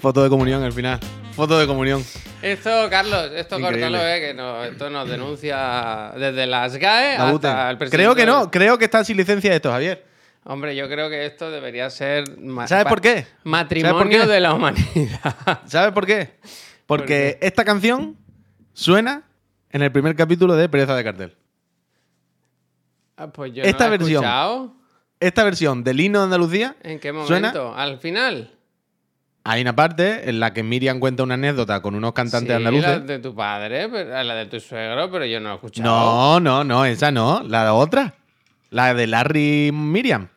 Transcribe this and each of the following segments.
Foto de comunión al final. Foto de comunión. Esto, Carlos, esto Increíble. córtalo, eh, que no, esto nos denuncia desde las GAE La hasta el presidente. Creo que no, creo que están sin licencia esto, Javier. Hombre, yo creo que esto debería ser. ¿Sabes por qué? Matrimonio ¿Sabes por qué? de la humanidad. ¿Sabes por qué? Porque esta canción suena en el primer capítulo de Pereza de Cartel. Ah, pues yo Esta no he versión. escuchado. Esta versión del himno de Andalucía ¿En qué suena momento? ¿Al final? Hay una parte en la que Miriam cuenta una anécdota con unos cantantes Sí, andaluces. La de tu padre, pero- la de tu suegro, pero yo no lo he escuchado. No, no, no, esa no. La otra. La de Larry Miriam.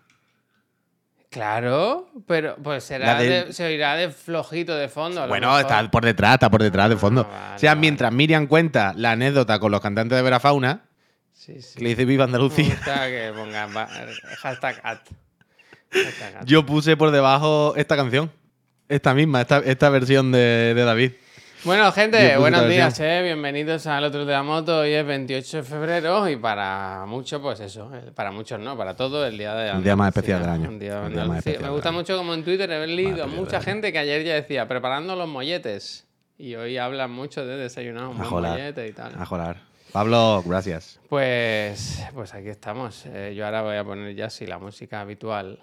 Claro, pero pues será La de- de- se oirá de flojito de fondo. Bueno, mejor. está por detrás, está por detrás, de fondo. Ah, vale, o sea, vale. mientras Miriam cuenta la anécdota con los cantantes de Verafauna, Sí, sí. que le dice Viva Me Andalucía, gusta que ponga va- hashtag at. yo puse por debajo esta canción. Esta misma, esta, esta versión de, de David. Bueno, gente, buenos días, eh. Bienvenidos al otro de la moto. Hoy es 28 de febrero y para muchos, pues eso. eh, Para muchos no, para todos, el día de El día más especial del año. Un día de El día más Andalucía. especial Me gusta mucho como en Twitter he leído a mucha gente que ayer ya decía, preparando los molletes. Y hoy hablan mucho de desayunar un buen mollete y tal. A jolar. Pablo, gracias. Pues, pues aquí estamos. Eh, yo ahora voy a poner ya sí la música habitual,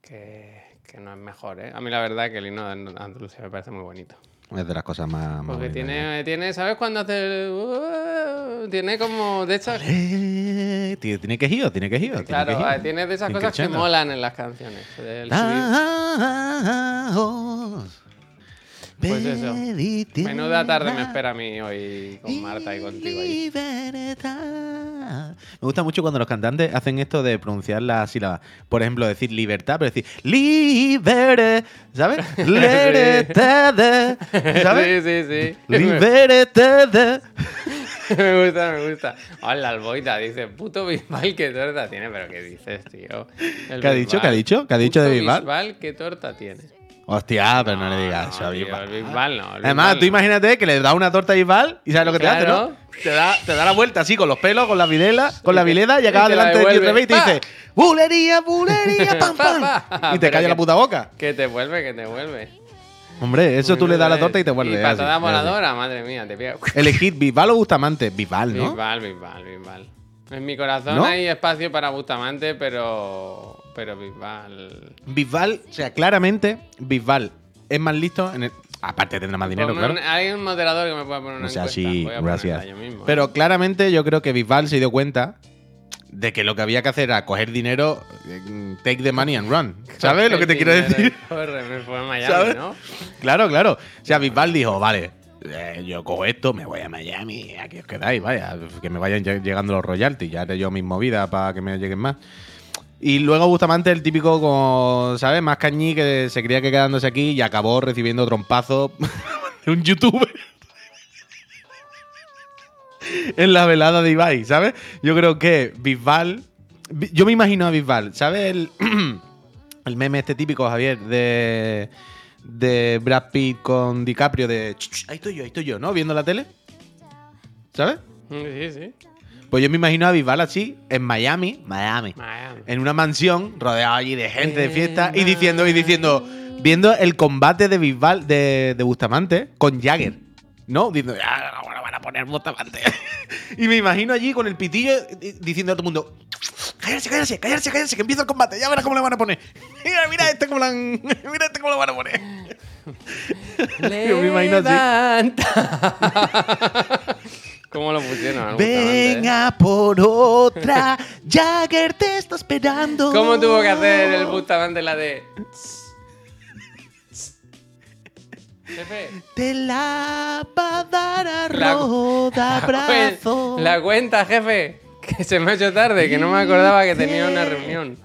que, que no es mejor, ¿eh? A mí la verdad que el himno de Andalucía me parece muy bonito. Es de las cosas más. Porque tiene, tiene, ¿sabes cuando hace el... uh, Tiene como de estas... Eh, tiene quejío, tiene tiene Claro, ah, tiene de esas Tiene cosas que molan en las canciones. del Ah. Pues eso. Menuda tarde me espera a mí hoy con Marta y contigo ahí. Me gusta mucho cuando los cantantes hacen esto de pronunciar las sílabas. Por ejemplo, decir libertad, pero decir libre, ¿sabes? Libertad, ¿sabes? Sí, sí, sí. Libertad. me gusta, me gusta. Hola, Alboita dice, puto Bisbal, qué torta tiene. Pero ¿qué dices, tío? El ¿Qué ha dicho? ¿Qué ha dicho? ¿Qué ha dicho de Bisbal? Bisbal, qué torta tiene. Hostia, pero no, le digas eso a Bisbal. no. Además, Bisbal tú imagínate que le da una torta a Bisbal y sabes lo que te hace, ¿no? Te da, te da la vuelta así con los pelos, con la vilela, con la vileda y acaba te la delante de ti otra vez y te dice ¡Bulería, bulería, pam, pam! Pa, pa. Y te calla la puta boca. Que te vuelve, que te vuelve. Hombre, eso tú le das la torta y te vuelve. Y así, patada así. voladora, madre mía, te. Elegid Bisbal o Bustamante. Bisbal, ¿no? Bisbal, Bisbal, Bisbal. En mi corazón ¿No? hay espacio para Bustamante, pero. Pero Bisbal. Bisbal, o sea, claramente, Bisbal es más listo en el... Aparte tendrá más dinero, claro. hay un moderador que me pueda poner una O sea, encuesta. sí, Voy a ponerla gracias. yo mismo, ¿eh? Pero claramente yo creo que Bisbal se dio cuenta de que lo que había que hacer era coger dinero, eh, take the money and run. ¿Sabes lo que te quiero decir? Corre, me fue a Miami, ¿Sabes? ¿no? Claro, claro. O sea, Bisbal dijo, vale, eh, yo cojo esto, me voy a Miami, aquí os quedáis, vaya, que me vayan lle- llegando los royalties, ya haré yo mis movidas para que me lleguen más. Y luego Bustamante, el típico, como, ¿sabes? Más cañí que se creía que quedándose aquí y acabó recibiendo trompazo de un youtuber. en la velada de Ibai, ¿sabes? Yo creo que Bisbal. Bi- Yo me imagino a Bisbal, ¿sabes? El, el meme este típico, Javier, de. De Brad Pitt con DiCaprio, de. "Ch, ch, Ahí estoy yo, ahí estoy yo, ¿no? Viendo la tele. ¿Sabes? Sí, sí. Pues yo me imagino a Bisbal así, en Miami. Miami. Miami. En una mansión, rodeado allí de gente de fiesta, y diciendo, y diciendo. Viendo el combate de Bisbal, de, de Bustamante, con Jagger. ¿No? Diciendo, ya, ahora van a poner Bustamante. y me imagino allí con el pitillo diciendo a todo el mundo: Cállense, cállense, cállense, cállense, que empieza el combate, ya verás cómo le van a poner. Mira, mira este cómo le han- Mira este cómo le van a poner. Yo me imagino así. ¿Cómo lo pusieron? Venga por otra, Jagger te está esperando. ¿Cómo tuvo que hacer el Bustamante la de. Jefe, Te la va a dar a La- roda brazo. la cuenta, jefe. Que se me ha hecho tarde, que no me acordaba que tenía una reunión.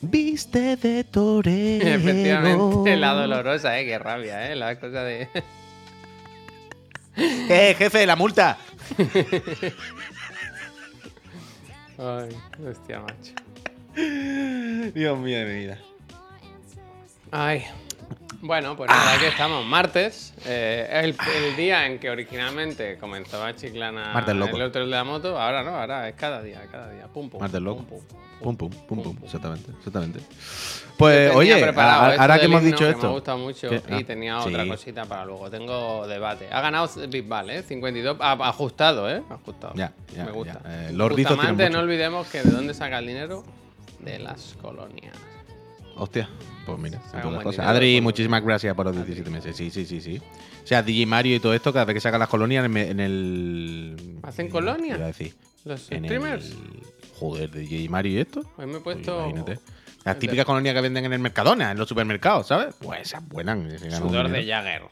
Viste de torero. Efectivamente, la dolorosa, eh, qué rabia, eh, la cosa de. Eh, jefe, la multa. Ay, hostia, macho. Dios mío de mi vida. Ay, Bueno, pues nada, aquí estamos, martes. eh, el, el día en que originalmente comenzaba Chiclana Martes loco. el otro de la moto, ahora no, ahora es cada día, cada día. Pum, pum. Martes loco. Pum, Pum, pum, pum, pum, pum. pum. Exactamente, exactamente. Pues, oye, ahora que hemos dicho que esto. Me ha gustado mucho ¿Qué? y Ah, tenía otra cosita para luego. Tengo debate. Ha ganado Bisbal, ¿eh? 52. ah, ajustado, ¿eh? Ajustado. Ya, ya, Me gusta. ya. Eh, mucho. no olvidemos que de dónde saca el dinero. De las colonias. Hostia, pues mira, Adri, muchísimas gracias por los 17 meses. Sí, sí, sí, sí. O sea, DJ Mario y todo esto, cada vez que sacan las colonias en el. en el- ¿Hacen colonias? Decir. Los En streamers. el. Joder, de DJ Mario y esto. Hoy me he Pues puesto. imagínate. Las típicas colonias que venden en el Mercadona, en los supermercados, ¿sabes? Pues esas buenas. Sudor de. Jagger.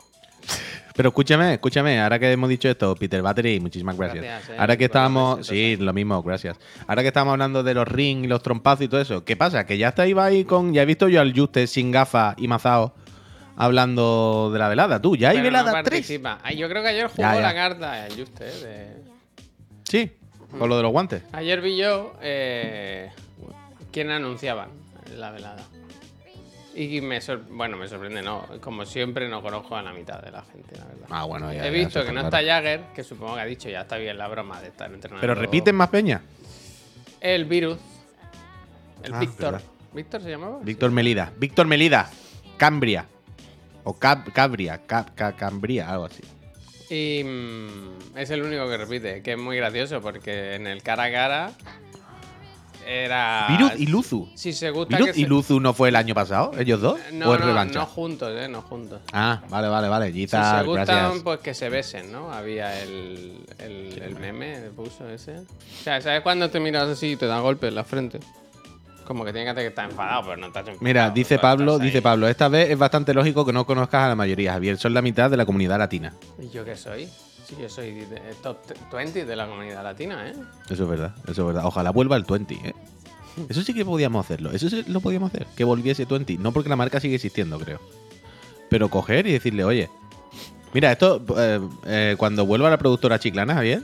Pero escúchame, escúchame, ahora que hemos dicho esto, Peter Battery, muchísimas gracias. Gracias, eh, ahora que estábamos, sí, lo mismo, gracias. Ahora que estamos hablando de los ring y los trompazos y todo eso, ¿qué pasa? Que ya está ahí con, ya he visto yo al Juste sin gafas y mazao hablando de la velada. Tú, ya hay Pero no velada 3. participa. Ay, yo creo que ayer jugó Ya, ya. la carta el Juste, ¿eh? de- Sí, con lo de los guantes. Ayer vi yo eh, quién anunciaban la velada. Y me sor- bueno, me sorprende, no. Como siempre, no conozco a la mitad de la gente, la verdad. Ah, bueno, ya. He visto que no claro. está Jagger, que supongo que ha dicho ya está bien la broma de estar entrenando. Pero repiten más peña. El virus. El Ah, Víctor. verdad. ¿Víctor se llamaba? Víctor Melida. Víctor Melida. Cambria. O Cab- Cabria. Cab- Ca- Cambria, algo así. Y mm, es el único que repite, que es muy gracioso porque en el cara a cara era. Virus y Luzu. Si se gusta ¿Virus que y se- Luzu no fue el año pasado? ¿Ellos dos? No, ¿O es no, revancha? no juntos, eh, no juntos. Ah, vale, vale, vale. Si Giza, se gustan, gracias. pues que se besen, ¿no? Había el, el, el meme de puso ese. O sea, ¿sabes cuando te miras así y te da golpe en la frente? Como que tiene que que estar enfadado, pero no estás enfadado. Mira, dice Pablo, dice. Pablo, esta vez es bastante lógico que no conozcas a la mayoría, Javier. Son la mitad de la comunidad latina. ¿Y yo qué soy? Sí, yo soy de- top 20 de la comunidad latina, ¿eh? Eso es verdad, eso es verdad. Ojalá vuelva el 20, ¿eh? Eso sí que podíamos hacerlo. Eso sí lo podíamos hacer. Que volviese 20. No porque la marca sigue existiendo, creo. Pero coger y decirle, oye, mira, esto, eh, eh, cuando vuelva la productora chiclana, Javier,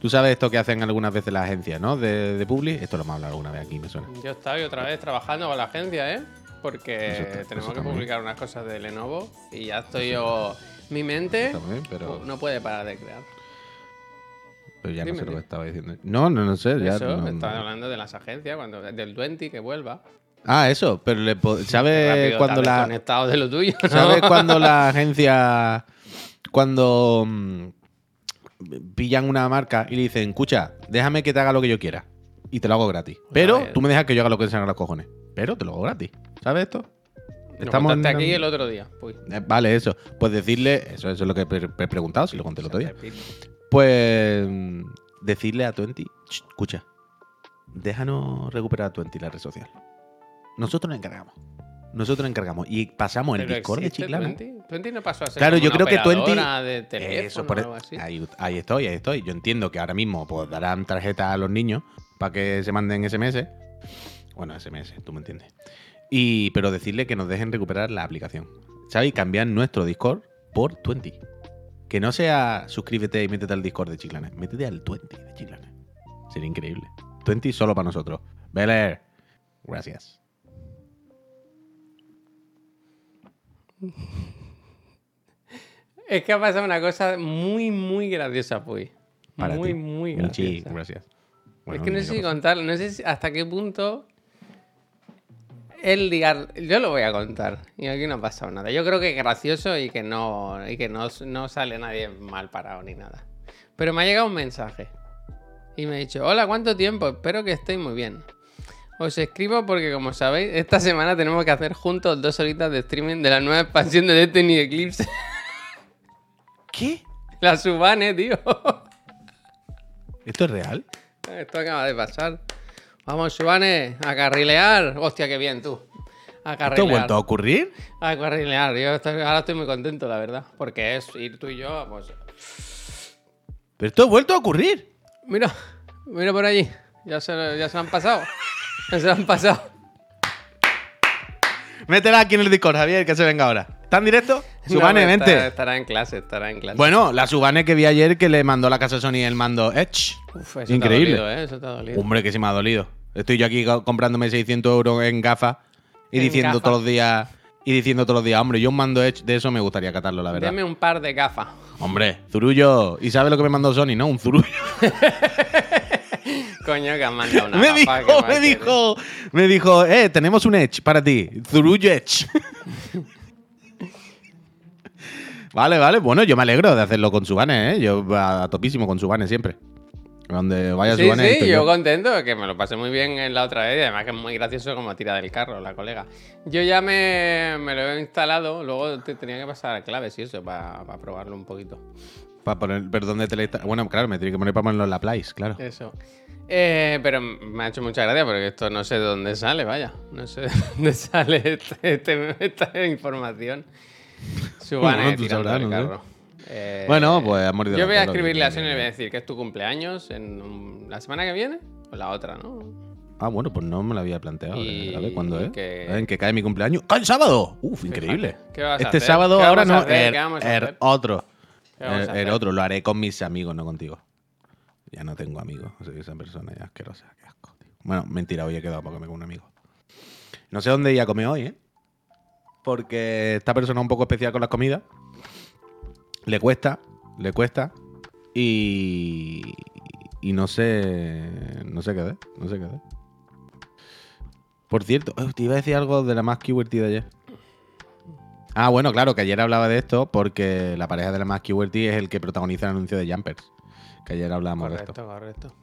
tú sabes esto que hacen algunas veces las agencias, ¿no? De, de Publi. Esto lo hemos hablado alguna vez aquí, me suena. Yo estoy otra vez trabajando con la agencia, ¿eh? Porque tenemos que publicar unas cosas de Lenovo y ya estoy yo... Mi mente También, pero, no puede parar de crear. pero ya no sé lo que estaba diciendo. No, no, no sé. Ya, Eso, no- estaba hablando de las agencias, cuando, del 20 que vuelva. Ah, eso. Pero le ¿sabes cuando la... desconectado de lo tuyo, ¿no? ¿Sabes cuando la agencia, cuando mm, pillan una marca y le dicen, escucha, déjame que te haga lo que yo quiera y te lo hago gratis? Pero ver. tú me dejas que yo haga lo que te salga los cojones. Pero te lo hago gratis. ¿Sabes esto? Contaste en- aquí el otro día. Uy, Eh, Vale, eso. Pues decirle, eso, eso es lo que he pre- he preguntado, si lo conté el otro día. Pues decirle a Twenty, "Ch, escucha, déjanos recuperar a Twenty la red social. Nosotros nos encargamos. Nosotros nos encargamos. Y pasamos el ¿Pero Discord de Chiclana. 20? 20 no pasó a ser Claro, yo creo que 20 operadora de teléfono Eso, por- e- o algo así. ahí, ahí estoy, ahí estoy. Yo entiendo que ahora mismo pues, darán tarjetas a los niños para que se manden SMS. Bueno, SMS, tú me entiendes. Y, pero decirle que nos dejen recuperar la aplicación. ¿Sabes? Y cambiar nuestro Discord por 20. Que no sea suscríbete y métete al Discord de Chiclana. Métete al 20 de Chiclana. Sería increíble. 20 solo para nosotros. Beler. Gracias. Es que ha pasado una cosa muy, muy graciosa. Para muy, ti. muy graciosa. gracias. es que no mira sé si contarlo, no sé si- hasta qué punto el ligar. Yo lo voy a contar. Y aquí no ha pasado nada. Yo creo que es gracioso y que no, y que no, no sale nadie mal parado ni nada. Pero me ha llegado un mensaje. Y me ha dicho, hola, ¿cuánto tiempo? Espero que estéis muy bien. Os escribo porque, como sabéis, esta semana tenemos que hacer juntos dos horitas de streaming de la nueva expansión de Destiny Eclipse. ¿Qué? la Subane, tío. ¿Esto es real? Esto acaba de pasar. Vamos, Subane, a carrilear. Hostia, qué bien tú. A ¿Esto ha carrilear. vuelto a ocurrir? A carrilear. Yo estoy- ahora estoy muy contento, la verdad. Porque es ir tú y yo, pues. ¿Pero esto ha vuelto a ocurrir? Mira, mira por allí. Ya se, ya se han pasado. Ya se lo han pasado. Métela aquí en el Discord, Javier, que se venga ahora. ¿Está en directo? Subane, No, vente. estará- Estará en clase, estará en clase. Bueno, la Subane que vi ayer que le mandó la casa Sony el mando Edge. Uf, eso increíble. Te ha dolido, ¿eh? Eso te ha dolido. Hombre, que sí me ha dolido. Estoy yo aquí co- comprándome 600 euros en gafas y En diciendo todos los días y diciendo todos los días, hombre, yo un mando Edge de eso me gustaría catarlo, la verdad. Deme un par de gafas. Hombre, Zurullo. ¿Y sabes lo que me mandó Sony, no? Un Zurullo. Coño, que han mandado una me gafa, dijo, ¿qué más me dijo, me dijo, eh, tenemos un Edge para ti. Zurullo Edge. Vale, vale. Bueno, yo me alegro de hacerlo con Subane, ¿eh? Yo a, a topísimo con Subane siempre. Donde vaya Sí, Subane. sí, yo yo. contento, que me lo pasé muy bien en la otra vez y además que es muy gracioso como tira del carro la colega. Yo ya me, me lo he instalado, luego te tenía que pasar claves y eso para probarlo un poquito. Para poner, pero ¿dónde te la insta- Bueno, claro, me tiene que poner para ponerlo en la Place, claro. Eso. Eh, pero me ha hecho mucha gracia porque esto no sé de dónde sale, vaya. No sé de dónde sale este- este- esta información. Bueno, tú tirando sabrás, no sé. carro. Eh, Bueno, pues ha morido Yo voy a escribirle a que- Sonia y le voy a decir que es tu cumpleaños en un- la semana que viene o la otra, ¿no? Ah, bueno, pues no me lo había planteado. Y- a ver cuándo es. que- ¿En qué cae mi cumpleaños? ¡Ah, el sábado! Uf, increíble. ¿Qué vas a este hacer? sábado ¿Qué ahora vamos a no, hacer? el, ¿Qué vamos a el hacer? otro. ¿Qué vamos El, a el otro, lo haré con mis amigos, no contigo. Ya no tengo amigos. Soy esa persona ya asquerosa. Qué asco, tío. Bueno, mentira, hoy he quedado para comer con un amigo. No sé dónde ir a comer hoy, ¿eh? Porque esta persona es un poco especial con las comidas. Le cuesta, le cuesta. Y. Y no sé. No sé qué hacer. No sé qué hacer. Por cierto, eh, te iba a decir algo de la más QWERTY de ayer. Ah, bueno, claro, que ayer hablaba de esto porque la pareja de la más QWERTY es el que protagoniza el anuncio de Jumpers. Que ayer hablábamos de esto. Correcto, correcto.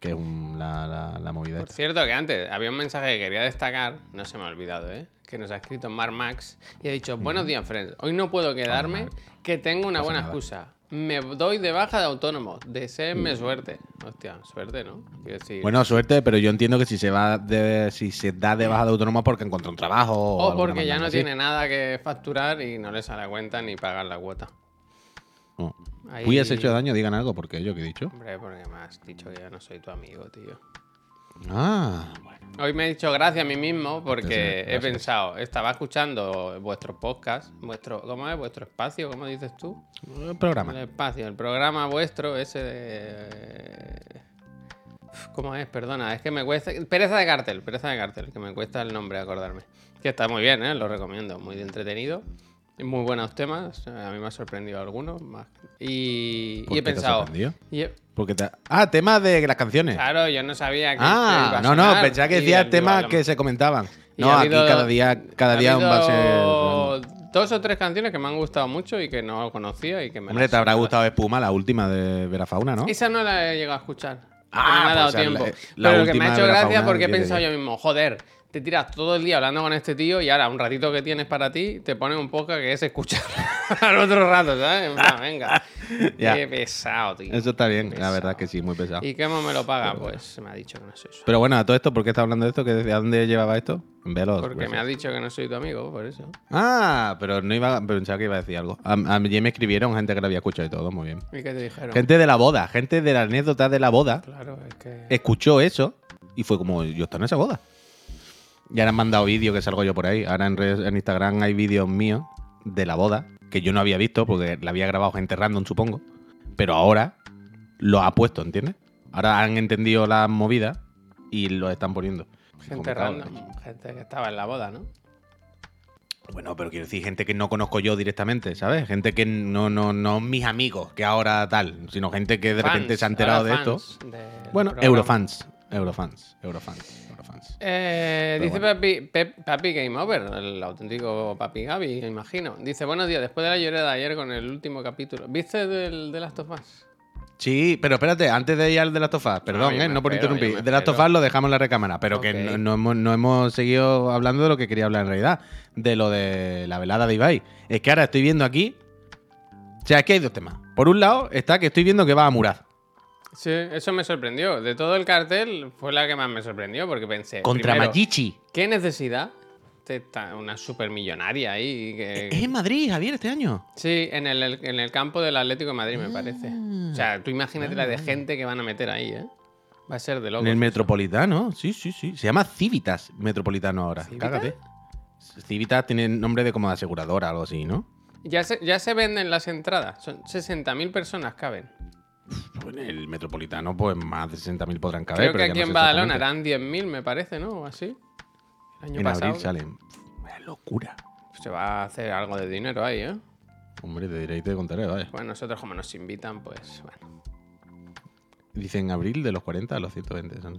Que es un- la, la- la movida. Por esta. cierto, que antes había un mensaje que quería destacar, no se me ha olvidado, ¿eh? Que nos ha escrito Mar Max y ha dicho: Buenos días, friends. Hoy no puedo quedarme, que tengo una buena excusa. Me doy de baja de autónomo. Deseenme suerte. Hostia, suerte, ¿no? Decir. Bueno, suerte, pero yo entiendo que si se va de, si se da de baja de autónomo porque encontró un trabajo. O, porque ya no así. tiene nada que facturar y no le sale cuenta ni pagar la cuota. No. Ahí- Uy, has hecho daño, digan algo, porque yo que he dicho. Hombre, porque me has dicho que ya no soy tu amigo, tío. Ah. Hoy me he dicho gracias a mí mismo porque he pensado, estaba escuchando vuestro podcast, vuestro, ¿cómo es? Vuestro espacio, ¿cómo dices tú? El El programa. espacio, el programa vuestro, ese de... ¿Cómo es? Perdona, es que me cuesta... Pereza de cartel, pereza de cartel, que me cuesta el nombre acordarme. Que está muy bien, ¿eh? Lo recomiendo, muy entretenido. Muy buenos temas, a mí me ha sorprendido algunos más. Y, ¿Por y he qué te pensado... sorprendido? y he- Porque te- Ah, tema de las canciones. claro, yo no sabía que... Ah, iba a no, no, pensaba que decía temas que se comentaban. No, ha aquí cada día, cada día va a ser. Dos o tres canciones que me han gustado mucho y que no conocía y que me Hombre, te habrá gustado Espuma, la última de Verafauna, ¿no? Esa no la he llegado a escuchar. Ah, no me ha dado pues tiempo. la Pero lo que me ha hecho gracia porque he 10 de pensado 10. yo mismo, joder, te tiras todo el día hablando con este tío y ahora un ratito que tienes para ti te pones un poco que es escuchar al otro rato, ¿sabes? Venga. Ya. Qué pesado, tío. Eso está bien, la verdad que sí, muy pesado. ¿Y qué me lo paga? Pues se me ha dicho que no soy eso. Pero bueno, a todo esto, ¿por qué estás hablando de esto? ¿Que ¿A dónde llevaba esto? Veloz. Porque pues. me ha dicho que no soy tu amigo, por eso. Ah, pero no iba, pero pensaba que iba a decir algo. A, a mí me escribieron gente que lo había escuchado y todo, muy bien. ¿Y qué te dijeron? Gente de la boda, gente de la anécdota de la boda, Claro, es que... escuchó eso y fue como, yo estoy en esa boda. Y ahora han mandado vídeos que salgo yo por ahí. Ahora en, redes- en Instagram hay vídeos míos de la boda que yo no había visto porque la había grabado gente random, supongo. Pero ahora lo ha puesto, ¿entiendes? Ahora han entendido la movida y lo están poniendo. Gente random, gente que estaba en la boda, ¿no? Bueno, pero quiero decir, gente que no conozco yo directamente, ¿sabes? Gente que no, no, no mis amigos, que ahora tal, sino gente que de repente se ha enterado de esto. Bueno, programa. Eurofans. Eurofans. Eurofans. Eh, dice bueno. papi, Pep- Papi Game Over, el auténtico Papi Gaby, me imagino. Dice, buenos días, después de la llorada de ayer con el último capítulo. ¿Viste del de Last of Us? Sí, pero espérate, antes de ir al de Last of Us, perdón, eh, no por espero, interrumpir. De Last of. Us lo dejamos en la recámara, pero que no hemos, no hemos seguido hablando de lo que quería hablar en realidad, de lo de la velada de Ibai. Es que ahora estoy viendo aquí. O sea, es que hay dos temas. Por un lado está que estoy viendo que va a Murad. Sí, eso me sorprendió. De todo el cartel fue la que más me sorprendió porque pensé, Contra primero, Machichi. ¿qué necesidad? una supermillonaria ahí. Que... Es en Madrid, Javier, este año. Sí, en el, en el campo del Atlético de Madrid, me parece. O sea, tú imagínate la de gente que van a meter ahí, ¿eh? Va a ser de locos. En el Metropolitano, sí, sí, sí. Se llama Civitas Metropolitano ahora. ¿Civitas? Cágate. Civitas tiene nombre de como de aseguradora, algo así, ¿no? Ya se, ya se venden las entradas. Son 60.000 personas caben. Pues en el Metropolitano, pues más de 60.000 podrán caber. Creo pero que ya aquí no en Badalona eran 10.000, me parece, ¿no? O así. El año En pasado. abril salen. Es locura. Se va a hacer algo de dinero ahí, ¿eh? Hombre, te diré y te contaré, vaya. Pues nosotros como nos invitan, pues bueno. Dicen abril de los 40 a los 120. son-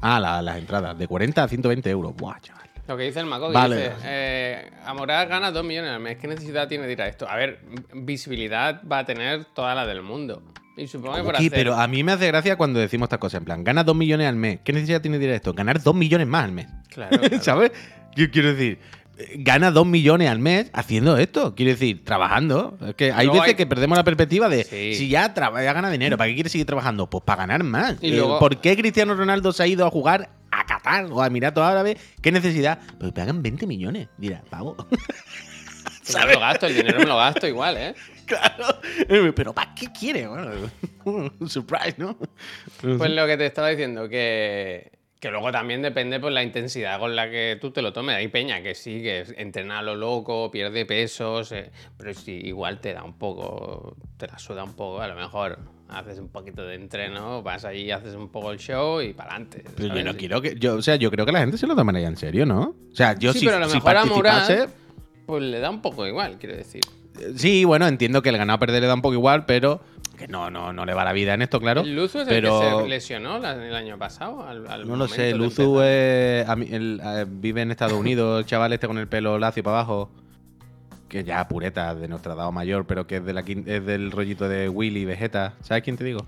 Ah, la- las entradas. De 40 a 120 euros. Buah, chaval. Lo que dice el Maco, que Vale. dice, eh, Amorad gana 2 millones al mes. ¿Qué necesidad tiene de ir a esto? A ver, visibilidad va a tener toda la del mundo. Y supongo que por Sí, hacer... pero a mí me hace gracia cuando decimos estas cosas. En plan, gana 2 millones al mes. ¿Qué necesidad tiene de ir a esto? Ganar 2 millones más al mes. Claro, claro. ¿Sabes? Yo quiero decir, eh, gana 2 millones al mes haciendo esto. Quiero decir, trabajando. Es que hay Luego veces hay- que perdemos la perspectiva de Sí. si ya, ya gana dinero, ¿para qué quiere seguir trabajando? Pues para ganar más. Y Eh, luego- ¿Por qué Cristiano Ronaldo se ha ido a jugar a Qatar o a Emiratos Árabes? ¿Qué necesidad? Pues pagan 20 millones. Dirá, pavo. Me lo gasto, el dinero me lo gasto igual, ¿eh? claro. Eh, Pero ¿para qué quiere? Bueno, surprise, ¿no? Pues lo que te estaba diciendo, que, que luego también depende por la intensidad con la que tú te lo tomes. Hay peña que sí, que entrena a lo loco, pierde pesos, eh, pero sí, igual te da un poco, te la suda un poco. A lo mejor haces un poquito de entreno, vas allí, haces un poco el show y para adelante. Pero yo no quiero que. Yo, o sea, yo creo que la gente se lo tomaría en serio, ¿no? O sea, yo sí, si, pero a lo si mejor a participase- pues le da un poco igual, quiero decir. Sí, bueno, entiendo que el ganado a perder le da un poco igual, pero que no, no, no le va la vida en esto, claro. Luzu es pero... el que se lesionó el año pasado. al- al No lo sé, Luzu es- a mí- el- eh, vive en Estados Unidos, el chaval este con el pelo lacio para abajo, que ya pureta de nuestra edad mayor, pero que es, de la, es del rollito de Willy Vegeta. ¿Sabes quién te digo?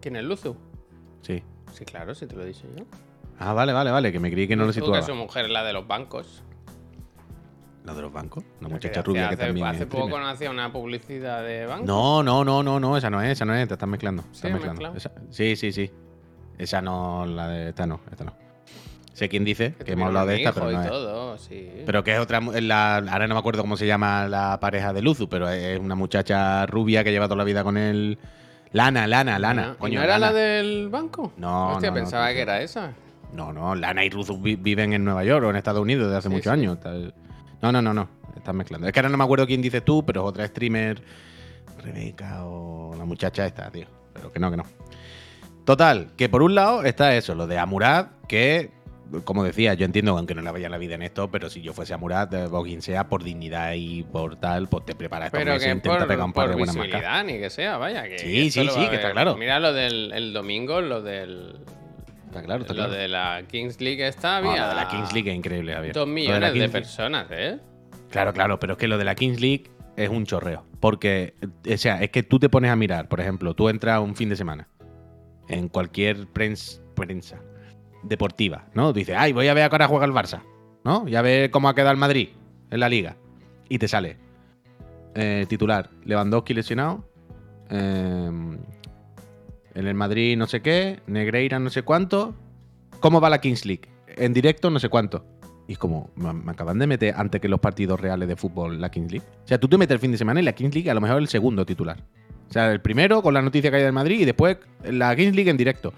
¿Quién es Luzu? Sí. Sí, claro, sí te lo he dicho yo. Ah, vale, vale, vale, que me creí que no lo situaba. que su mujer es la de los bancos. ¿La de los bancos? Una muchacha rubia que hace, también Hace es poco streamer. no hacía una publicidad de banco. No, no, no, no, no, esa no es, esa no es, te estás mezclando. Sí, estás mezclando. Esa- sí, sí, sí. Esa no, la de esta no, esta no. Sé quién dice, que, hemos hablado de esta, pero no es. todo, sí. Pero que es otra, la, ahora no me acuerdo cómo se llama la pareja de Luzu, pero es una muchacha rubia que lleva toda la vida con él. Lana, Lana, Lana. Ah, ¿y Coño, ¿No era Lana. la del banco? No, Hostia, no, pensaba que era esa. No, no, Lana y Luzu vi- viven en Nueva York o en Estados Unidos desde hace Sí, muchos sí. años. Tal- No, no, no, no. Estás mezclando. Es que ahora no me acuerdo quién dices tú, pero es otra streamer. Rebeca o la muchacha esta, tío. Pero que no, que no. Total, que por un lado está eso, lo de Amurad, que, como decía, yo entiendo que aunque no le vaya la vida en esto, pero si yo fuese Amurad, eh, o quien sea, por dignidad y por tal, pues te preparas estos Pero meses que intenta por, pegar un par por de buenas marcas. ni que sea, vaya. Que Sí, sí, sí, a que está claro. Mira lo del el domingo, lo del. Está claro, está lo claro. de la Kings League esta No, había. lo de la Kings League es increíble, Javier. Dos de millones de, personas, ¿eh? Claro, claro, pero es que lo de la Kings League es un chorreo. Porque, o sea, es que tú te pones a mirar, por ejemplo, tú entras un fin de semana en cualquier prens- prensa deportiva, ¿no? Dices, ay, voy a ver a qué hora juega el Barça, ¿no? Ya ver cómo ha quedado el Madrid en la liga. Y te sale eh, titular, Lewandowski lesionado, eh, en el Madrid no sé qué, Negreira no sé cuánto. ¿Cómo va la Kings League? En directo no sé cuánto. Y es como, me acaban de meter antes que los partidos reales de fútbol la Kings League. O sea, tú te metes el fin de semana y la Kings League a lo mejor el segundo titular. O sea, el primero con la noticia que hay del Madrid y después la Kings League en directo.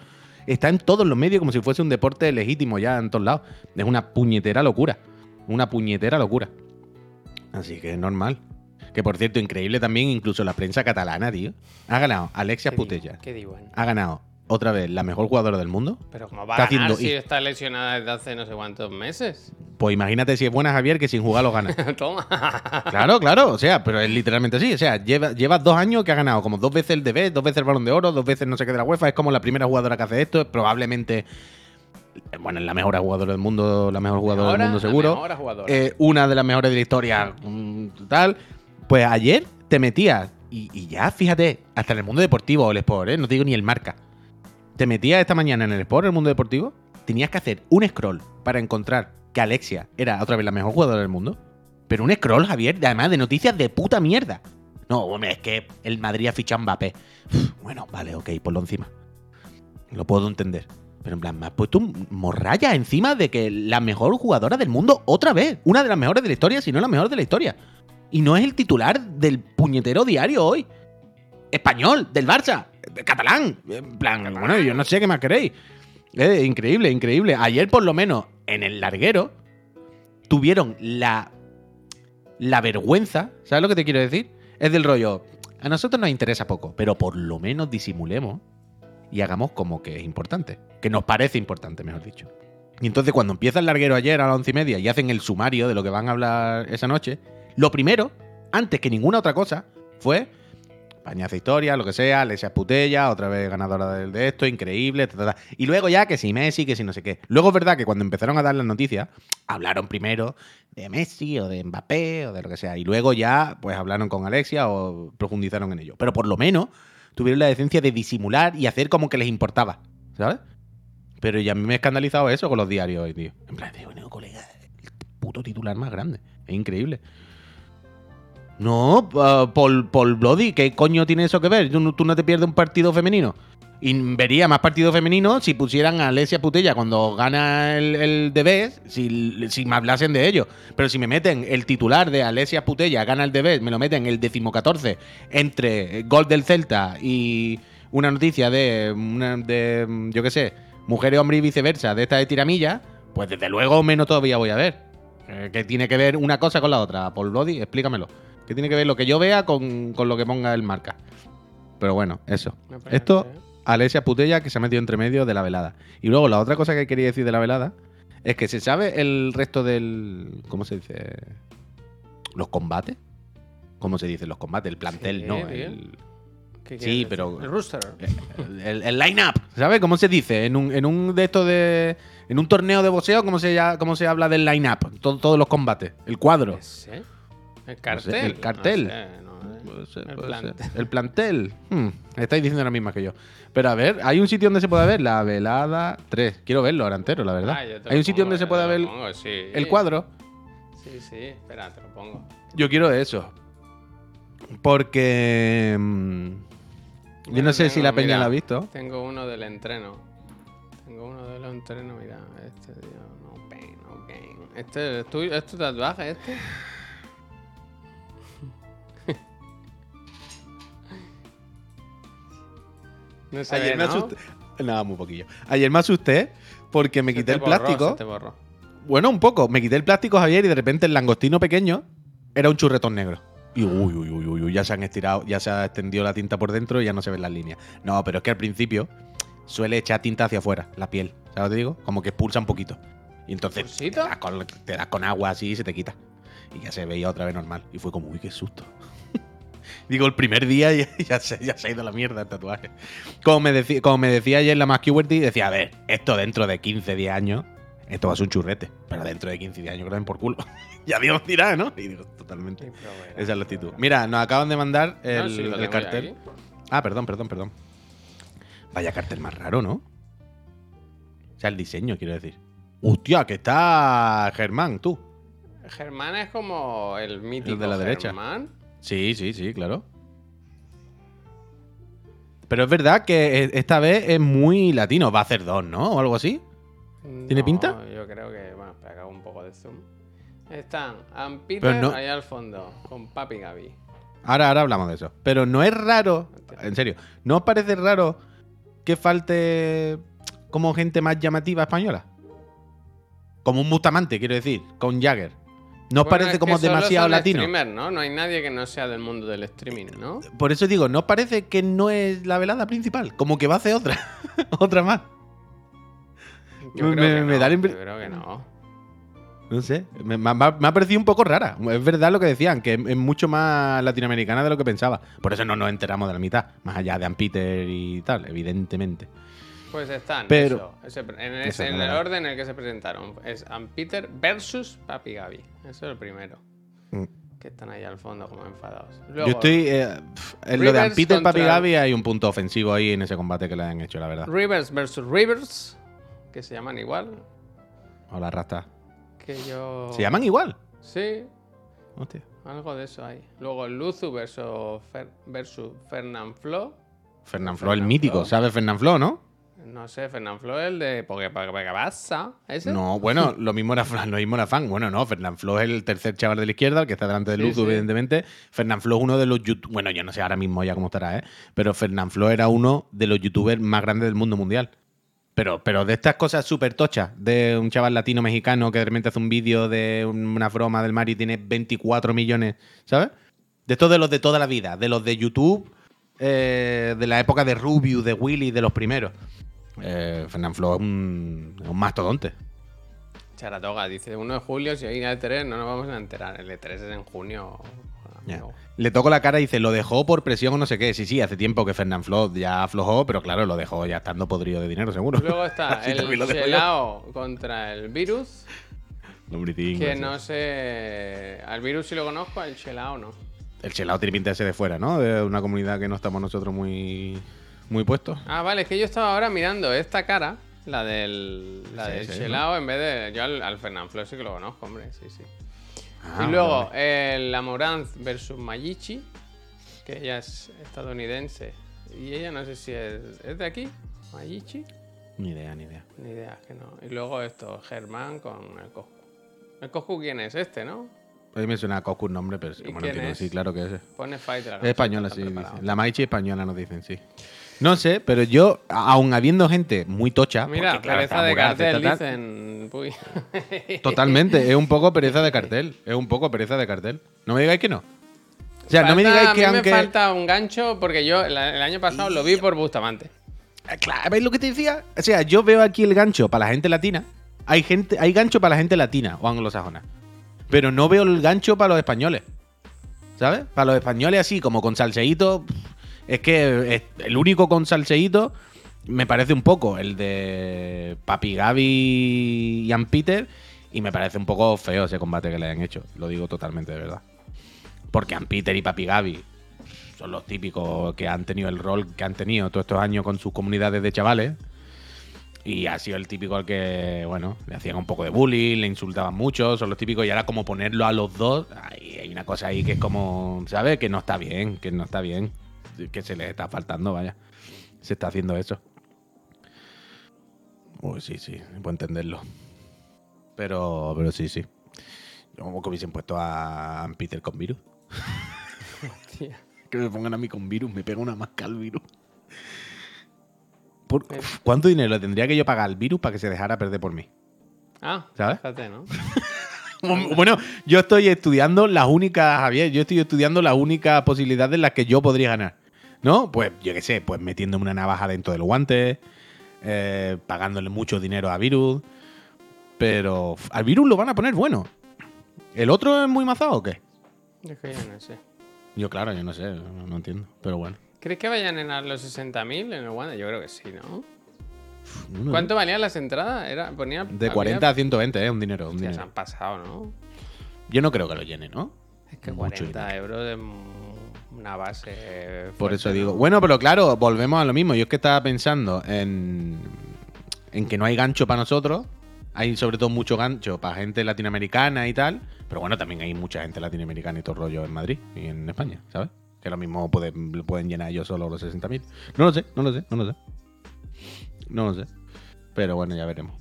Está en todos los medios como si fuese un deporte legítimo ya en todos lados. Es una puñetera locura. Una puñetera locura. Así que es normal. Que por cierto, increíble también incluso la prensa catalana, tío. Ha ganado Alexia Putella. Qué divo, ¿eh? Ha ganado otra vez la mejor jugadora del mundo. Pero como va Está a ganar haciendo- si está lesionada desde hace no sé cuántos meses. Pues imagínate si es buena Javier que sin jugar lo gana. Toma. Claro, claro, o sea, pero es literalmente así. O sea, lleva, lleva dos años que ha ganado como dos veces el DB, dos veces el balón de oro, dos veces no sé qué de la UEFA. Es como la primera jugadora que hace esto. Es probablemente, bueno, es la mejor jugadora del mundo, la mejor jugadora Ahora, del mundo la seguro. mejor jugadora. Eh, una de las mejores de la historia, mm, tal. Pues ayer te metías, y, y ya, fíjate, hasta en el mundo deportivo o el Sport, ¿eh? no te digo ni el marca. Te metías esta mañana en el Sport, en el mundo deportivo, tenías que hacer un scroll para encontrar que Alexia era otra vez la mejor jugadora del mundo. Pero un scroll, Javier, además de noticias de puta mierda. No, hombre, es que el Madrid ha fichado a Mbappé. Bueno, vale, ok, ponlo encima. Lo puedo entender. Pero en plan, me has puesto un morralla encima de que la mejor jugadora del mundo, otra vez. Una de las mejores de la historia, si no la mejor de la historia. Y no es el titular del puñetero diario hoy. Español, del Barça, catalán. En plan, bueno, yo no sé qué más queréis. Eh, increíble, increíble. Ayer, por lo menos, en el larguero, tuvieron la, la vergüenza. ¿Sabes lo que te quiero decir? Es del rollo. A nosotros nos interesa poco, pero por lo menos disimulemos y hagamos como que es importante. Que nos parece importante, mejor dicho. Y entonces cuando empieza el larguero ayer a las once y media y hacen el sumario de lo que van a hablar esa noche, lo primero, antes que ninguna otra cosa, fue Pañaza Historia, lo que sea, Alesia Putella, otra vez ganadora del de esto, increíble, ta, ta, ta. y luego ya que si Messi, que si no sé qué. Luego es verdad que cuando empezaron a dar las noticias, hablaron primero de Messi o de Mbappé o de lo que sea, y luego ya pues hablaron con Alexia o profundizaron en ello. Pero por lo menos tuvieron la decencia de disimular y hacer como que les importaba, ¿sabes? Pero ya a mí me ha escandalizado eso con los diarios hoy, tío. En plan, tío, no, colega, el puto titular más grande. Es increíble. No, uh, Paul, Paul Bloody, ¿qué coño tiene eso que ver? ¿Tú, no- te pierdes un partido femenino. Y vería más partido femenino si pusieran a Alesia Putella cuando gana el, el Debes, si, me hablasen de ello. Pero si me meten el titular de Alesia Putella gana el Debes, me lo meten el decimocatorce entre gol del Celta y una noticia de, una, de yo qué sé, mujeres, hombres y viceversa, de esta de tiramilla, pues desde luego menos todavía voy a ver. Eh, ¿Qué tiene que ver una cosa con la otra? Paul Bloody, explícamelo. ¿Qué tiene que ver lo que yo vea con, con lo que ponga el marca? Pero bueno, eso. Esto. Alesia Putella, que se ha metido entre medio de la velada. Y luego la otra cosa que quería decir de la velada es que se sabe el resto del. ¿Cómo se dice? ¿Los combates? ¿Cómo se dice? Los combates, el plantel, Sí, no. bien. El, ¿Qué Sí, pero-? El rooster. el, el line-up, ¿sabes? ¿Cómo se dice? En un, en un de estos de. En un torneo de boxeo, ¿cómo se, ya- cómo se habla del line-up? Todo- todos los combates. El cuadro. Ese. El cartel. el cartel. No sé, no sé. Puede ser, El plantel. ser. El plantel. Hmm, estáis diciendo la misma que yo. Pero a ver, hay un sitio donde se puede ver la velada 3. Quiero verlo ahora entero, la verdad. Ah, hay un sitio donde se te ver lo pongo, sí. el cuadro. Sí, sí. Espera, te lo pongo. Yo quiero eso. Porque. mm, yo Yo no sé tengo, si la peña mira, la ha visto. Tengo uno del entreno. Tengo uno del entreno, mira. Este, tío. No pain, no gain. Este es tu, es tu tatuaje, este. No se Ayer ve, me ¿no? asusté. Nada, muy poquillo. Ayer me asusté porque me Se quité el borró, plástico. se te borró. Bueno, un poco. Me quité el plástico, Javier, y de repente el langostino pequeño era un churretón negro. Y uy, uy, uy, uy, uy, ya se han estirado, ya se ha extendido la tinta por dentro y ya no se ven las líneas. No, pero es que al principio suele echar tinta hacia afuera, la piel. ¿Sabes lo que te digo? Como que expulsa un poquito. Y entonces te das, con, te das con agua así y se te quita. Y ya se veía otra vez normal. Y fue como, uy, qué susto. Digo, el primer día ya, ya se, ya se ha ido la mierda el tatuaje. Como me, decía, como me decía ayer la más decía, a ver, esto dentro de 15, 10 años, esto va a ser un churrete. Pero dentro de 15, 10 años den por culo. ya Dios dirá, ¿no? Y digo, totalmente. Sí, pero bueno. Esa es la actitud. Mira, nos acaban de mandar el, No, sí, lo el cartel. Ah, perdón, perdón, perdón. Vaya cartel más raro, ¿no? O sea, el diseño, quiero decir. Hostia, que está Germán, tú. Germán es como el mítico de la derecha. Sí, sí, sí, claro. Pero es verdad que e- esta vez es muy latino. Va a hacer dos, ¿no? O algo así. ¿Tiene No, pinta? Yo creo que. Bueno, espera, que hago un poco de zoom. Están Ann Peter Pero no- ahí al fondo, con Papi Gaby. Ahora, ahora hablamos de eso. Pero no es raro, en serio, ¿no os parece raro que falte como gente más llamativa española? Como un Bustamante, quiero decir, con Jagger. ¿No os Bueno, parece es como solo demasiado son latino? ¿no? No hay nadie que no sea del mundo del streaming, ¿no? Por eso digo, ¿no os parece que no es la velada principal? Como que va a hacer otra. otra más. Yo Me- creo que me no, da la Yo creo que no. No sé, me, me- me ha parecido un poco rara. Es verdad lo que decían, que es, es mucho más latinoamericana de lo que pensaba. Por eso no nos enteramos de la mitad, más allá de Ann Peter y tal, evidentemente. Pues están. Pero- eso, ese- en, ese- el orden en el que se presentaron. Es Peter versus Papi Gaby. Eso es el primero. Mm. Que están ahí al fondo como enfadados. Yo estoy. eh, en lo de Ann Rivers Peter, Papi Gaby hay un punto ofensivo ahí en ese combate que le han hecho, la verdad. Rivers versus Rivers. Que se llaman igual. Hola, Rasta. Que yo. ¿Se llaman igual? Sí, Hostia. algo de eso hay. Luego Luzu versus, Fer- versus Fernand Flo. Fernán Flo, el mítico. ¿sabes Fernán Flo, no? No sé, Fernand Flo es el de. Porque, porque, porque pasa. ¿Ese? No, bueno, lo mismo era lo mismo era fan. Bueno, no, Fernán Flo es el tercer chaval de la izquierda, el que está delante de Sí, sí. evidentemente. Fernán Flo es uno de los youtubers. Bueno, yo no sé ahora mismo ya cómo estará, ¿eh? Pero Fernán Flo era uno de los youtubers más grandes del mundo mundial. Pero, pero de estas cosas súper tochas, de un chaval latino mexicano que de repente hace un vídeo de una broma del mar y tiene 24 millones, ¿sabes? De estos de los de toda la vida, de los de YouTube, eh, de la época de Rubius, de Willy, de los primeros. Eh, Fernán Flo es un, mastodonte. Charatoga dice 1 de julio, si hay E3 no nos vamos a enterar. El E3 es en junio. Le toco la cara y dice, lo dejó por presión o no sé qué. Sí, sí, hace tiempo que Fernand Flood ya aflojó, pero claro, lo dejó ya estando podrido de dinero, seguro. Luego está el. Chelao contra el virus. Lombritín, Que no sé. Al virus sí lo conozco, al Chelao no. El chelado tiene pinta de ser de fuera, ¿no? De una comunidad que no estamos nosotros muy, muy puestos. Ah, vale, es que yo estaba ahora mirando esta cara, la del, la Sí, del sí, Chelao, en vez de. Yo al, al Fernand Flo sí que lo conozco, hombre, sí, sí. Ah, y luego vale. el Amoranz versus Mayichi, que ella es estadounidense. Y ella no sé si es. ¿Es de aquí? ¿Mayichi? Ni idea, ni idea. Ni idea, que no. Y luego esto, Germán con el Coscu. ¿El Coscu quién es? Este, ¿no? A mí me suena a un nombre, pero sí, ¿Y bueno, quién es? sí, claro que es. Pone Fighter. Es española, sí. La Maichi española nos dicen, sí. No sé, pero yo, aun habiendo gente muy tocha. Mira, porque, claro, pereza de cartel, dicen. Uy. Totalmente, es un poco pereza de cartel. Es un poco pereza de cartel. No me digáis que no. O sea, no me digáis a que mí aunque. me falta un gancho porque yo el, año pasado lo vi por Bustamante. Ah, Claro, ¿veis lo que te decía? O sea, yo veo aquí el gancho para la gente latina. Hay gente, hay gancho para la gente latina o anglosajona. Pero no veo el gancho para los españoles. ¿Sabes? Para los españoles así, como con salseíto. pff, Es que es- el único con salseíto me parece un poco el de Papi Gaby y Ann Peter. Y me parece un poco feo ese combate que le han hecho. Lo digo totalmente de verdad. Porque Ann Peter y Papi Gaby son los típicos que han tenido el rol que han tenido todos estos años con sus comunidades de chavales. Y ha sido el típico al que, bueno, le hacían un poco de bullying, le insultaban mucho, son los típicos. Y ahora como ponerlo a los dos, hay una cosa ahí que es como, ¿sabes? Que no está bien, que no está bien. Que se les está faltando, vaya. Se está haciendo eso. Uy, sí, sí, puedo entenderlo. Pero, pero sí, sí. Yo como que hubiesen puesto a Peter con virus. Que me pongan a mí con virus, me pega una masca al virus. Por- uf, ¿Cuánto dinero tendría que yo pagar al virus para que se dejara perder por mí? Ah, ¿Sabes? fíjate, ¿no? Bueno, yo estoy estudiando las únicas, Javier, yo estoy estudiando las únicas posibilidades en las que yo podría ganar. ¿No? Pues yo qué sé, pues metiéndome una navaja dentro del guante, eh, pagándole mucho dinero a virus. Pero al virus lo van a poner bueno. ¿El otro es muy mazado o qué? Es que yo no sé. Yo, claro, yo no sé, no, no entiendo. Pero bueno. ¿Crees que vayan en a los 60.000 en el Wanda? Yo creo que sí, ¿no? Uno, ¿Cuánto valían las entradas? Era, ponía, De había- 40 a 120, ¿eh? Un dinero, un Hostia, se dinero. han pasado, ¿no? Yo no creo que lo llene, ¿no? Es que Mucho 40 dinero. euros es una base. Por eso digo. ¿no? Bueno, pero claro, volvemos a lo mismo. Yo es que estaba pensando en, en que no hay gancho para nosotros. Hay sobre todo mucho gancho para gente latinoamericana y tal. Pero bueno, también hay mucha gente latinoamericana y todo rollo en Madrid y en España, ¿sabes? Que lo mismo pueden, pueden llenar ellos solo los 60.000. No lo sé, no lo sé, no lo sé. No lo sé. Pero bueno, ya veremos.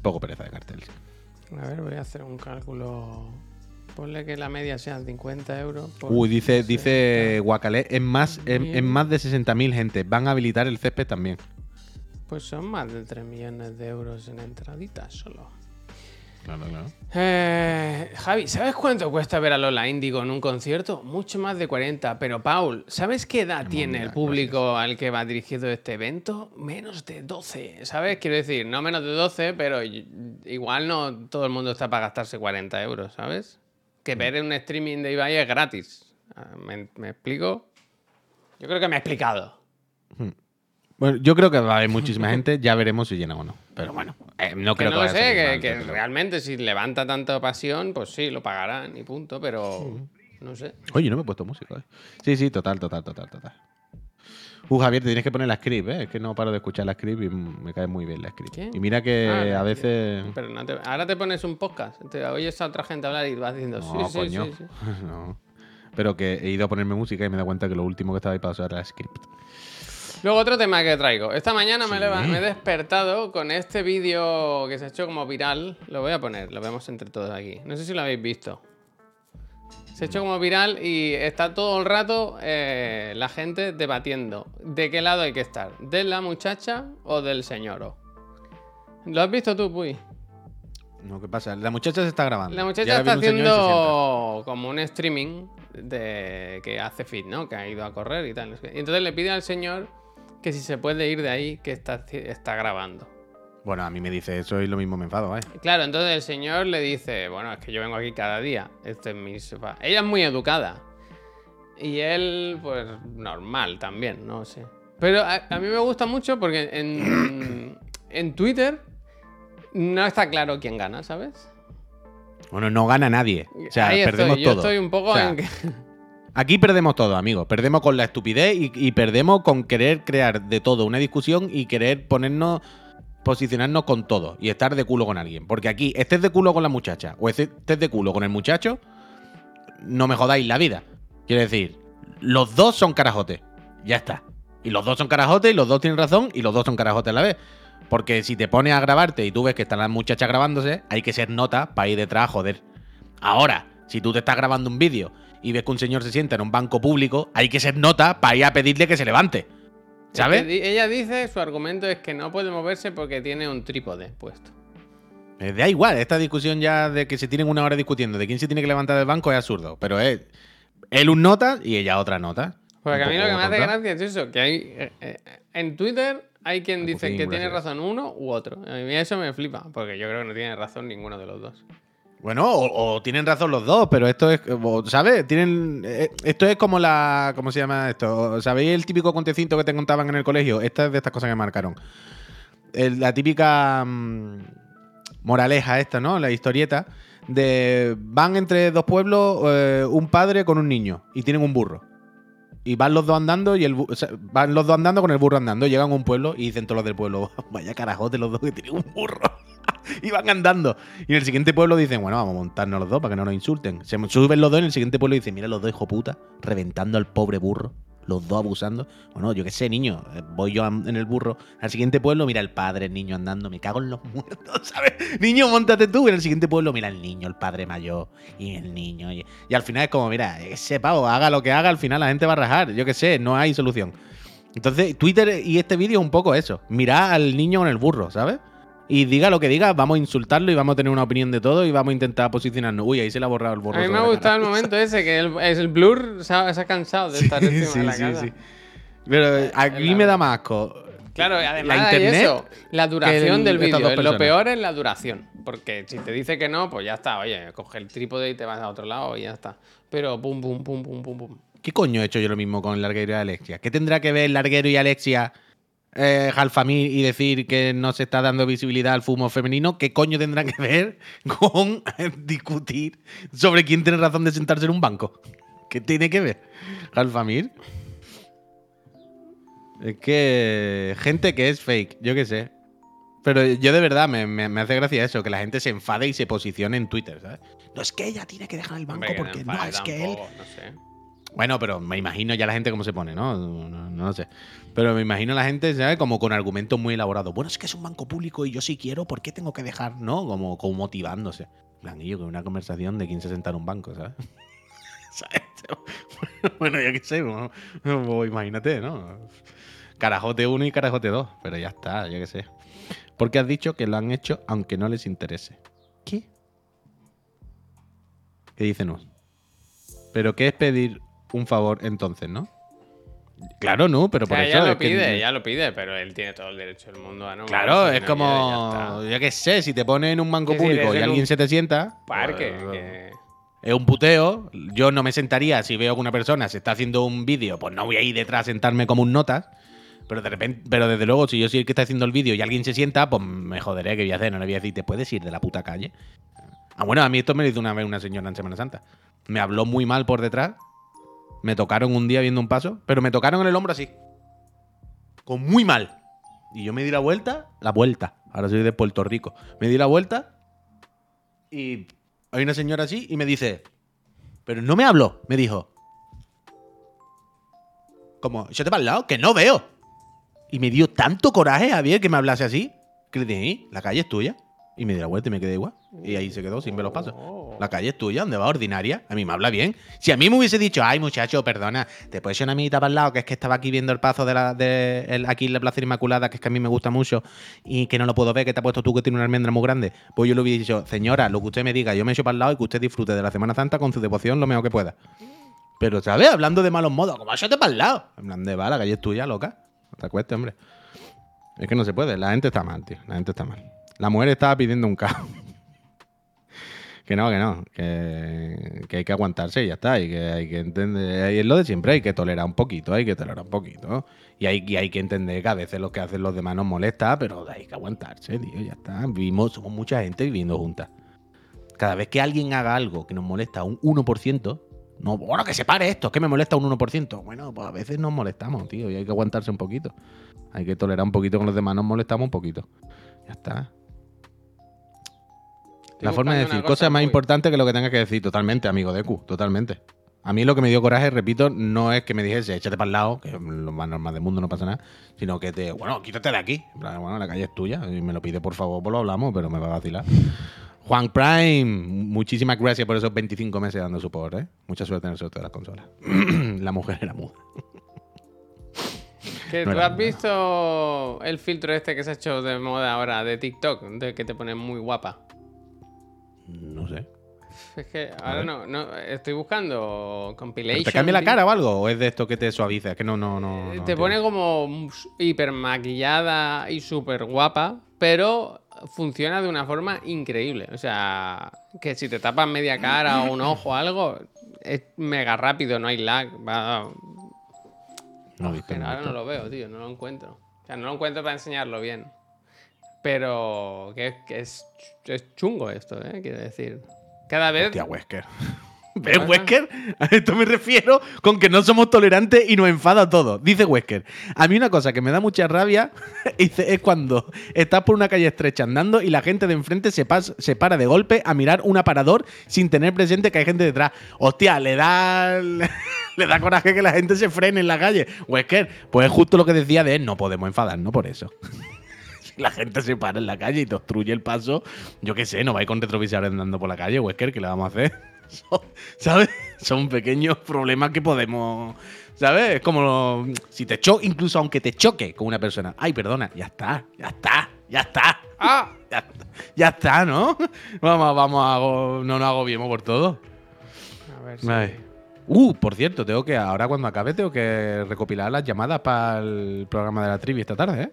Poco pereza de cartel. A ver, voy a hacer un cálculo. Ponle que la media sean 50 euros. por Uy, dice, 60. dice Guacalé, en más, en, en más de 60.000 gente. Van a habilitar el césped también. Pues son más de 3 millones de euros en entraditas solo. Claro, claro. Eh, Javi, ¿sabes cuánto cuesta ver a Lola Índigo en un concierto? Mucho más de 40. Pero, Paul, ¿sabes qué edad tiene el gracias. público al que va dirigido este evento? Menos de 12. ¿Sabes? Quiero decir, no menos de 12, pero igual no todo el mundo está para gastarse 40 euros, ¿sabes? Que ver un streaming de Ibai es gratis. Ah, ¿Me, me explico? Yo creo que me he explicado. Bueno, yo creo que va a haber muchísima gente, ya veremos si llena o no. Pero bueno, eh, no Que creo no que lo vaya a sé, que, realmente si levanta tanta pasión, pues sí, lo pagarán y punto, pero no sé. Oye, no me he puesto música. eh. Sí, sí, total, total, total, total. Uh, Javier, te tienes que poner la script, ¿eh? Es que no paro de escuchar la script y me cae muy bien la script. ¿Qué? Y mira que Ah, a veces... Pero no te- ahora te pones un podcast, te oyes a otra gente hablar y vas diciendo, No, sí, sí, coño. sí, sí. no. Pero que he ido a ponerme música y me he dado cuenta que lo último que estaba ahí pasado era la script. Luego otro tema que traigo. Esta mañana me, Sí. leva- me he despertado con este vídeo que se ha hecho como viral. Lo voy a poner, lo vemos entre todos aquí. No sé si lo habéis visto. Se ha hecho como viral y está todo el rato eh, la gente debatiendo de qué lado hay que estar, de la muchacha o del señor. ¿Lo has visto tú, Puy? No, ¿qué pasa? La muchacha se está grabando. La muchacha está haciendo como un streaming de que hace fit, ¿no? Que ha ido a correr y tal. Y entonces le pide al señor que si se puede ir de ahí que está, está grabando. Bueno, a mí me dice eso y lo mismo me enfado, ¿eh? Claro, entonces el señor le dice, bueno, es que yo vengo aquí cada día. Este es mi sofá. Ella es muy educada. Y él, pues, normal también, no sé. Pero a, a mí me gusta mucho porque en, en Twitter no está claro quién gana, ¿sabes? Bueno, no gana nadie. O sea, Ahí perdemos estoy. Yo todo. estoy un poco O sea, en que... Aquí perdemos todo, amigo. Perdemos con la estupidez y, y perdemos con querer crear de todo una discusión y querer ponernos, posicionarnos con todo y estar de culo con alguien. Porque aquí, estés de culo con la muchacha o estés de culo con el muchacho, no me jodáis la vida. Quiero decir, los dos son carajotes. Ya está. Y los dos son carajotes y los dos tienen razón y los dos son carajotes a la vez. Porque si te pones a grabarte y tú ves que están las muchachas grabándose, hay que ser nota para ir detrás, joder. Ahora, si tú te estás grabando un vídeo y ves que un señor se sienta en un banco público, hay que ser nota para ir a pedirle que se levante. ¿Sabes? Es que ella dice, su argumento es que no puede moverse porque tiene un trípode puesto. Me da igual, esta discusión ya de que se tienen una hora discutiendo de quién se tiene que levantar del banco es absurdo. Pero es él un nota y ella otra nota. Porque a mí lo que me hace gracia es eso, que hay eh, eh, en Twitter hay quien dice que tiene razón uno u otro. A mí eso me flipa, porque yo creo que no tiene razón ninguno de los dos. Bueno, o, tienen razón los dos, pero esto es, ¿sabes? Tienen, eh, esto es como la, ¿cómo se llama esto? ¿Sabéis el típico contecito que te contaban en el colegio? Esta es de estas cosas que marcaron. El- la típica mm, moraleja esta, ¿no? La historieta de van entre dos pueblos eh, un padre con un niño y tienen un burro. Y van los dos andando y el van los dos andando con el burro andando, llegan a un pueblo y dicen todos los del pueblo, vaya carajote los dos que tienen un burro. y van andando. Y en el siguiente pueblo dicen, bueno, vamos a montarnos los dos para que no nos insulten. Se suben los dos en el siguiente pueblo dicen, mira los dos hijo puta, reventando al pobre burro. Los dos abusando. Bueno, yo qué sé, niño. eh, Voy yo en el burro. Al siguiente pueblo, mira el padre, el niño andando. Me cago en los muertos, ¿sabes? Niño, montate tú. En el siguiente pueblo, mira el niño, el padre mayor. Y el niño. Y, al final es como, mira, ese pavo, haga lo que haga, al final la gente va a rajar. Yo qué sé, no hay solución. Entonces, Twitter y este vídeo es un poco eso. Mirad al niño con el burro, ¿sabes? Y diga lo que diga, vamos a insultarlo y vamos a tener una opinión de todo y vamos a intentar posicionarnos. Uy, ahí se le ha borrado el burro. A mí me ha gustado el momento ese, que el, el blur se ha, se ha cansado de estar encima de la casa. Pero eh, aquí me da más asco. Claro, además La hay internet eso, la duración el- del vídeo. Lo peor es la duración. Porque si te dice que no, pues ya está. Oye, coge el trípode y te vas a otro lado y ya está. Pero pum, pum, pum, pum, pum, pum. ¿Qué coño he hecho yo lo mismo con el larguero y Alexia? ¿Qué tendrá que ver larguero y Alexia, eh, Jalfamir, y decir que no se está dando visibilidad al fumo femenino? ¿Qué coño tendrá que ver con discutir sobre quién tiene razón de sentarse en un banco? ¿Qué tiene que ver? Jalfamir. Es que. Gente que es fake, yo qué sé. Pero yo de verdad me, me- me hace gracia eso, que la gente se enfade y se posicione en Twitter, ¿sabes? No es que ella tiene que dejar el banco Hombre, porque no es que él. tampoco, No sé. Bueno, pero me imagino ya la gente cómo se pone, ¿no? No, no- sé. Pero me imagino la gente, ¿sabes? Como con argumentos muy elaborados. Bueno, es que es un banco público y yo sí quiero, ¿por qué tengo que dejar, no? Como, como motivándose. Yo que una conversación de quién se senta en un banco, ¿sabes? Bueno, yo qué sé, imagínate, ¿no? Carajote 1 y carajote 2, pero ya está, yo qué sé. Porque has dicho que lo han hecho aunque no les interese. ¿Qué? ¿Qué dice Nus? ¿Pero qué es pedir un favor entonces, no? Claro, no, pero O por sea, eso. ya lo es que- pide, ya lo pide, pero él tiene todo el derecho del mundo a no. Claro, es como. Yo qué sé, si te pones en un banco Sí, público y alguien se te sienta. Parque. pues, que- Es un puteo. Yo no me sentaría si veo que una persona se está haciendo un vídeo, pues no voy a ir detrás a sentarme como un notas. Pero de repente, pero desde luego, si yo soy el que está haciendo el vídeo y alguien se sienta, pues me joderé que voy a hacer. No le voy a decir, ¿te puedes ir de la puta calle? Ah, bueno, a mí esto me lo hizo una vez una señora en Semana Santa. Me habló muy mal por detrás. Me tocaron un día viendo un paso, pero me tocaron en el hombro así. Con muy mal. Y yo me di la vuelta, la vuelta. Ahora soy de Puerto Rico. Me di la vuelta y hay una señora así y me dice, pero no me habló, me dijo. Como, yo te para al lado, que no veo. Y me dio tanto coraje, Javier, que me hablase así, que le dije, "¿Eh? la calle es tuya. Y me di la vuelta y me quedé igual. Y ahí se quedó sin ver los pasos. La calle es tuya, ¿dónde va? Ordinaria. A mí me habla bien. Si a mí me hubiese dicho, ay, muchacho, perdona, te puedes ir una amiguita para el lado, que es que estaba aquí viendo el paso de la, de aquí en la Plaza Inmaculada, que es que a mí me gusta mucho y que no lo puedo ver, que te ha puesto tú que tiene una almendra muy grande. Pues yo le hubiese dicho, señora, lo que usted me diga, yo me echo para el lado y que usted disfrute de la Semana Santa con su devoción lo mejor que pueda. Pero, ¿sabes? Hablando de malos modos, como échate para el lado. En plan va, la calle es tuya, loca. No te acuestes, hombre. Es que no se puede. La gente está mal, tío. La gente está mal. La mujer estaba pidiendo un caos. Que no, que no. Que, hay que aguantarse y ya está. Y que hay que entender. Es lo de siempre. Hay que tolerar un poquito. Hay que tolerar un poquito. Y hay, y hay que entender que a veces lo que hacen los demás nos molesta, pero hay que aguantarse, tío. Ya está. Vivimos, somos mucha gente viviendo juntas. Cada vez que alguien haga algo que nos molesta un 1%, no, bueno, que se pare esto, que me molesta un 1%. Bueno, pues a veces nos molestamos, tío, y hay que aguantarse un poquito. Hay que tolerar un poquito con los demás, nos molestamos un poquito. Ya está. La forma de decir cosa cosas más importantes que lo que tengas que decir. Totalmente, amigo de Q, totalmente. A mí lo que me dio coraje, repito, no es que me dijese échate para el lado, que es lo más normal del mundo, no pasa nada, sino que te, bueno, quítate de aquí. Bueno, la calle es tuya, y me lo pide por favor, pues lo hablamos, pero me va a vacilar. Juan Prime, muchísimas gracias por esos 25 meses dando support, ¿eh? Mucha suerte en el sorteo de las consolas. la mujer era muda. ¿Que No ¿Tú has visto el filtro este que se ha hecho de moda ahora de TikTok? De que te pone muy guapa. No sé. Es que ahora no, no, estoy buscando ¿Pero compilation. ¿Te cambia la cara o algo? ¿O es de esto que te suaviza? Es que no, no, no. no te pone como hiper maquillada y súper guapa, pero funciona de una forma increíble. O sea, que si te tapas media cara o un ojo o algo, es mega rápido, no hay lag. Va... No ahora no lo veo, tío, no lo encuentro. O sea, no lo encuentro para enseñarlo bien. Pero que, que es, es chungo esto, ¿eh? Quiero decir. Cada vez... Hostia, Wesker. ¿Ves, Wesker? A esto me refiero con que no somos tolerantes y nos enfada todo. Dice Wesker. A mí una cosa que me da mucha rabia es cuando estás por una calle estrecha andando y la gente de enfrente se, pas- se para de golpe a mirar un aparador sin tener presente que hay gente detrás. Hostia, le da, le da coraje que la gente se frene en la calle. Wesker, pues es justo lo que decía de él. No podemos enfadarnos por eso. Si la gente se para en la calle y te obstruye el paso, yo qué sé, no vais con retrovisores andando por la calle, Wesker, ¿qué le vamos a hacer? Son- ¿Sabes? Son pequeños problemas que podemos. ¿Sabes? Es como si te choque, incluso aunque te choque con una persona. Ay, perdona, ya está, ya está, ya está. ¡Ah! Ya, ya está, ¿no? Vamos, vamos a. No nos agobiemos por todo. A ver si... Ay. Uh, por cierto, tengo que. Ahora cuando acabe, tengo que recopilar las llamadas para el programa de la trivia esta tarde, ¿eh?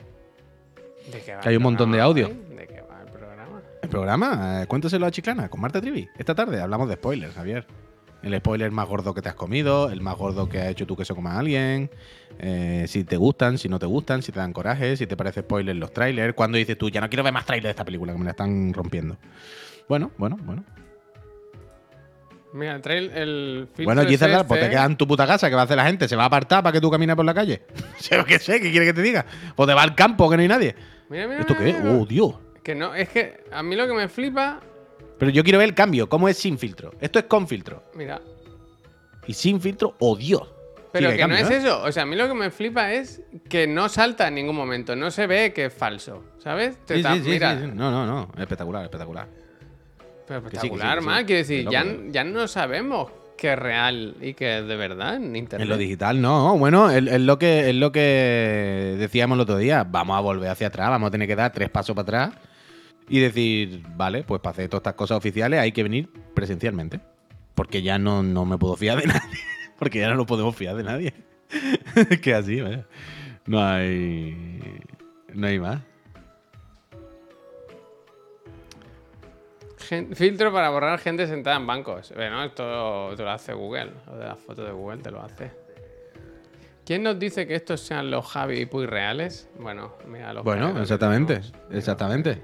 ¿De qué va Que hay el un montón de audio. hoy? ¿De qué va el programa? El programa, eh, cuéntaselo a Chiclana con Marta Trivi. Esta tarde hablamos de spoilers, Javier. El spoiler más gordo que te has comido, el más gordo que ha hecho tú que se coma a alguien, eh, si te gustan, si no te gustan, si te dan coraje, si te parece spoiler los trailers, cuando dices tú, ya no quiero ver más trailers de esta película, que me la están rompiendo. Bueno, bueno, bueno. Mira, el, el filtro Bueno, es Gizardar, pues te este. quedas en tu puta casa, ¿qué va a hacer la gente? ¿Se va a apartar para que tú camines por la calle? Que sé, ¿qué quiere que te diga? O te va al campo, que no hay nadie. Mira, mira, ¿Esto qué es? Oh, Dios. Que no, es que a mí lo que me flipa. Pero yo quiero ver el cambio, ¿cómo es sin filtro? Esto es con filtro. Mira. Y sin filtro, oh Dios. Pero Sí, que no es ¿eh? eso. O sea, a mí lo que me flipa es que no salta en ningún momento. No se ve que es falso. ¿Sabes? Te Sí, ta- mira. No, no, no. Espectacular, espectacular. pero Que que espectacular, que sí. man. Quiero decir, ya, eh. ya no sabemos que es real y que es de verdad en internet. En lo digital, no. Bueno, es, es lo que, es lo que decíamos el otro día. Vamos a volver hacia atrás, vamos a tener que dar tres pasos para atrás y decir, vale, pues para hacer todas estas cosas oficiales hay que venir presencialmente. Porque ya no, no me puedo fiar de nadie. Porque ya no nos podemos fiar de nadie. Que así, vaya. No hay. No hay más. Gen- filtro para borrar gente sentada en bancos. Bueno, esto te lo hace Google. O de las fotos de Google te lo hace. ¿Quién nos dice que estos sean los Javi y Puy reales? Bueno, mira los Bueno, exactamente. Exactamente.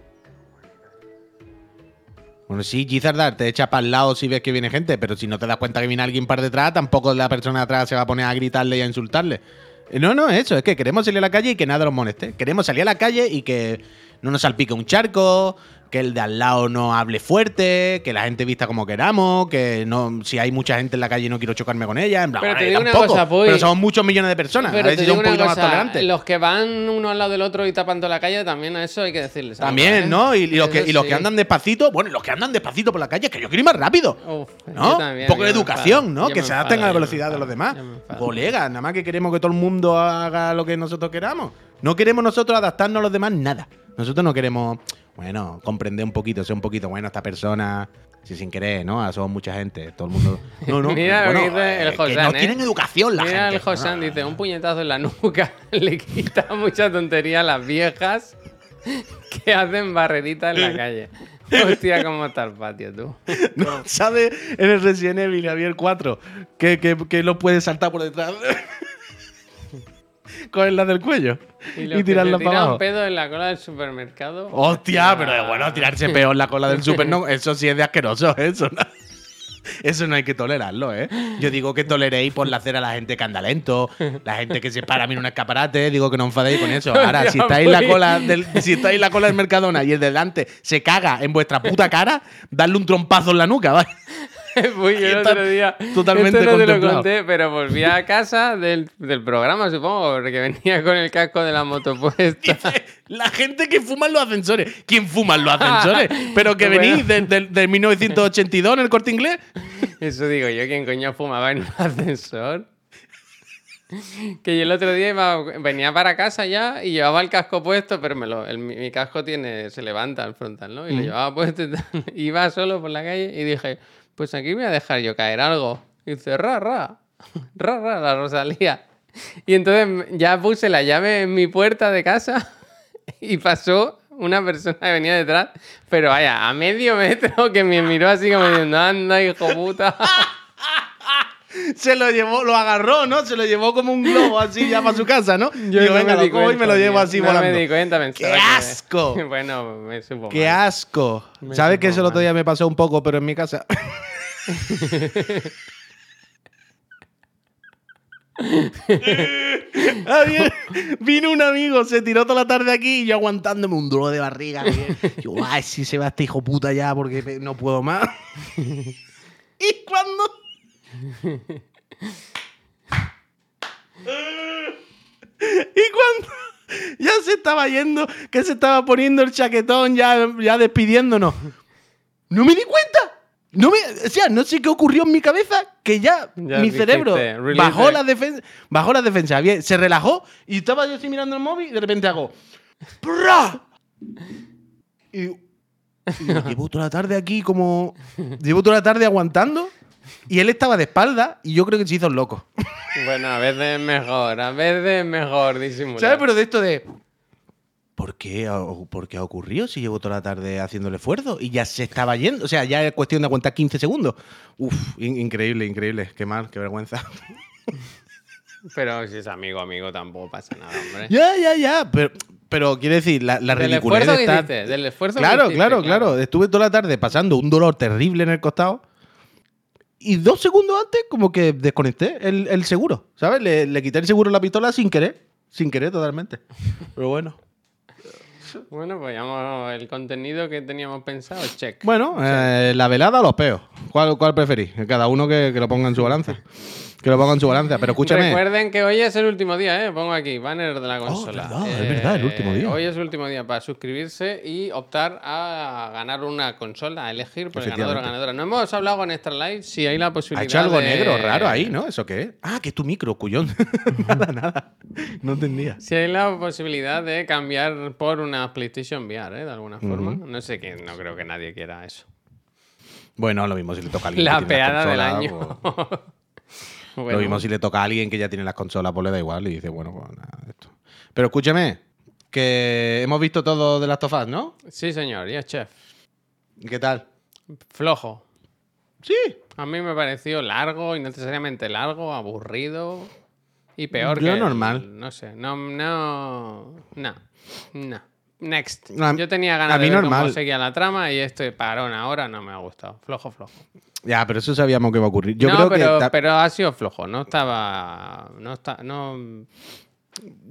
Bueno, sí, Gizardar te echa para el lado si ves que viene gente, pero si no te das cuenta que viene alguien para detrás, tampoco la persona de atrás se va a poner a gritarle y a insultarle. Eh, No, no, eso, es que queremos salir a la calle y que nada nos moleste. Queremos salir a la calle y que no nos salpique un charco, que el de al lado no hable fuerte, que la gente vista como queramos, que no, si hay mucha gente en la calle no quiero chocarme con ella. En plan, Pero te una cosa, Puy. pero somos muchos millones de personas. Pero a ver si son un poquito más cosa, tolerantes. los que van uno al lado del otro y tapando la calle, también a eso hay que decirles. También, ¿eh? ¿no? Y, y los que, y los sí. que andan despacito, bueno, los que andan despacito por la calle, que yo quiero ir más rápido. Uf, ¿No? también, un poco de educación, enfado, ¿no? Que se adapten a la enfado, velocidad de los demás. Colegas, nada más que queremos que todo el mundo haga lo que nosotros queramos. No queremos nosotros adaptarnos a los demás nada. Nosotros no queremos, bueno, comprender un poquito, ser un poquito, bueno, esta persona Sí, sin querer, ¿no? Ah, Somos mucha gente, todo el mundo. No, no. Mira lo que dice el eh, Josán, no ¿eh? tienen educación la Mira gente. el Josán, dice, un puñetazo en la nuca le quita mucha tontería a las viejas que hacen barreritas en la calle. Hostia, cómo está el patio, tú. ¿No? ¿Sabes en el Resident Evil Javier 4 que, que, que lo puedes saltar por detrás? Con la del cuello Y, y, tirarla para abajo. pedo en la cola del supermercado. Hostia, pero bueno, tirarse peor en la cola del super, no, eso sí es de asqueroso, ¿eh? eso no, eso no hay que tolerarlo, ¿eh? Yo digo que toleréis por la hacer a la gente que anda lento, la gente que se para en un escaparate, digo que no enfadéis con eso. Ahora, si estáis en la cola del, si estáis en la cola del Mercadona y el de delante se caga en vuestra puta cara, darle un trompazo en la nuca, ¿vale? Fui yo el otro día. totalmente Esto no te lo conté, pero volví a casa del, del programa, supongo, porque venía con el casco de la moto puesta. La gente que fuma en los ascensores. ¿Quién fuma en los ascensores? Pero que Bueno. venís de, de- de 1982 en el corte inglés. Eso digo yo, ¿quién coño fumaba en un ascensor? Que yo el otro día iba- venía para casa ya y llevaba el casco puesto, pero me lo, el- mi, casco tiene, se levanta al frontal, ¿no? Y lo llevaba puesto y tal. Iba solo por la calle y dije, pues aquí voy a dejar yo caer algo. Y dice, ra, ra, ra, ra, la Rosalía. Y entonces ya puse la llave en mi puerta de casa y pasó una persona que venía detrás, pero vaya, a medio metro que me miró así como diciendo, anda, hijo puta. Se lo llevó, lo agarró, ¿no? Se lo llevó como un globo así ya para su casa, ¿no? Yo Digo, no venga, lo cojo y me lo llevo así no volando. me di cuenta, pensaba ¡Qué que- asco! bueno, me supo ¡Qué mal. asco! Me ¿Sabes que eso el otro día me pasó un poco, pero en mi casa? Vino un amigo, se tiró toda la tarde aquí y yo aguantándome un dolor de barriga. Yo, ay, si se va este hijo puta ya porque no puedo más. y cuando. y cuando ya se estaba yendo, que se estaba poniendo el chaquetón, ya, ya despidiéndonos. No me di cuenta. No me, o sea, no sé qué ocurrió en mi cabeza que ya, Ya mi cerebro bajó the- la defensa, bajó la defensa, bien, se relajó y estaba yo así mirando el móvil y de repente hago ¡Pra! Y, y llevo toda la tarde aquí como llevo toda la tarde aguantando y él estaba de espalda y yo creo que se hizo el loco. Bueno, a veces es mejor, a veces es mejor disimular. ¿Sabes? Pero de esto de. ¿Por qué, ha- ¿Por qué ha ocurrido si llevo toda la tarde haciendo el esfuerzo? Y ya se estaba yendo. O sea, ya es cuestión de aguantar 15 segundos. Uf, in- increíble, increíble. Qué mal, qué vergüenza. Pero si es amigo, amigo, tampoco pasa nada, hombre. ya, ya, ya. Pero, pero quiere decir, la, la Del ridiculez esfuerzo de que estar- hiciste, del esfuerzo que Claro, hiciste, claro, claro. Estuve toda la tarde pasando un dolor terrible en el costado. Y dos segundos antes, como que desconecté el, el seguro. ¿Sabes? Le, le quité el seguro a la pistola sin querer. Sin querer totalmente. Pero bueno. Bueno, pues ya hemos- el contenido que teníamos pensado, check. Bueno, eh, la velada o los peos. ¿Cuál, cuál preferís? Cada uno que, que lo ponga en su balanza. Que lo ponga en su balanza. Pero escúchame. Recuerden que hoy es el último día, ¿eh? Pongo aquí, banner de la consola. verdad, es verdad, el último día. Hoy es el último día para suscribirse y optar a ganar una consola, a elegir por el ganador o ganadora. No hemos hablado con Extra Life si hay la posibilidad Ha hecho algo de- negro raro ahí, ¿no? ¿Eso qué es? Ah, que es tu micro, cuyón. nada, nada. No entendía. Si hay la posibilidad de cambiar por una PlayStation VR, ¿eh? De alguna forma. No sé quién, no creo que nadie quiera eso. Bueno, lo mismo si le toca a alguien. La que tiene peada del consolas, año. pues- Bueno, Lo mismo si le toca a alguien que ya tiene las consolas, pues le da igual y dice, bueno, pues nada de esto. Pero escúchame, que hemos visto todo de las tofas, ¿no? Sí, señor, y es chef. ¿Y ¿Qué tal? Flojo. Sí. A mí me pareció largo, innecesariamente largo, aburrido y peor Yo que. normal. no sé, no, no, no, no. Next. No, Yo tenía ganas a mí de ver normal. cómo seguía la trama y este parón ahora no me ha gustado. Flojo, flojo. Ya, pero eso sabíamos que iba a ocurrir. Yo no, creo pero, que. pero ha sido flojo. No estaba. No está. No.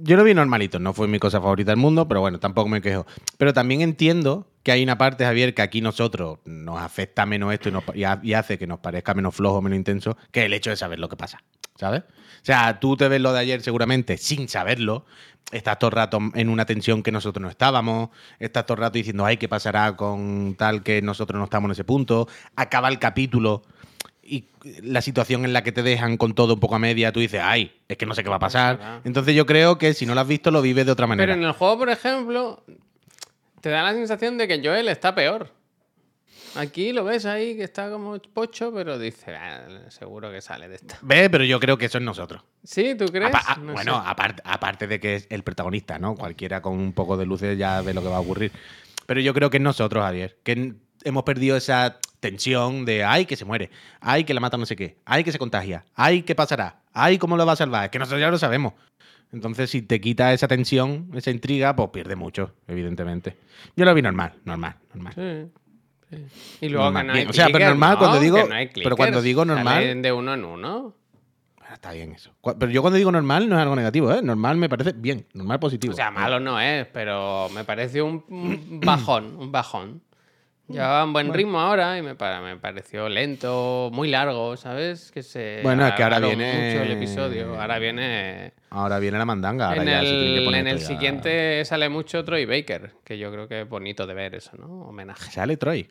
Yo lo vi normalito, no fue mi cosa favorita del mundo, pero bueno, tampoco me quejo. Pero también entiendo que hay una parte, Javier, que aquí nosotros nos afecta menos esto y, nos- y hace que nos parezca menos flojo, menos intenso, que el hecho de saber lo que pasa, ¿sabes? O sea, tú te ves lo de ayer seguramente sin saberlo, estás todo el rato en una tensión que nosotros no estábamos, estás todo el rato diciendo, ay, ¿qué pasará con tal que nosotros no estamos en ese punto? Acaba el capítulo y la situación en la que te dejan con todo un poco a media, tú dices, ay, es que no sé qué va a pasar. Entonces yo creo que si no lo has visto, lo vives de otra manera. Pero en el juego, por ejemplo, te da la sensación de que Joel está peor. Aquí lo ves ahí que está como pocho, pero dice, "Ah, seguro que sale de esta. Ve, pero yo creo que eso es nosotros. ¿Sí? ¿Tú crees? Apa- ah, No bueno, aparte, de que es el protagonista, ¿no? Cualquiera con un poco de luces ya ve lo que va a ocurrir. Pero yo creo que es nosotros, Javier, que hemos perdido esa tensión de ay que se muere, ay que la mata no sé qué, ay que se contagia, ay qué pasará, ay cómo lo va a salvar. Es que nosotros ya lo sabemos. Entonces, si te quita esa tensión, esa intriga, pues pierde mucho, evidentemente. Yo lo vi normal, normal, normal. Sí. Y luego Normal. que no hay o sea, pero normal ¿no? cuando digo- no pero cuando digo normal- de uno en uno. Ah, Está bien eso. Pero yo cuando digo normal no es algo negativo, ¿eh? Normal me parece bien, normal positivo. O sea, malo no es, pero me pareció un, bajón, un bajón. Llevaba un buen ritmo ahora y me, me pareció lento, muy largo, ¿sabes? Que se Bueno, es que ahora viene- mucho el episodio. Ahora viene Ahora viene la mandanga. Ahora en ya se tiene que el, poner en el ya- siguiente sale mucho Troy Baker, que yo creo que es bonito de ver eso, ¿no? Homenaje. Sale Troy.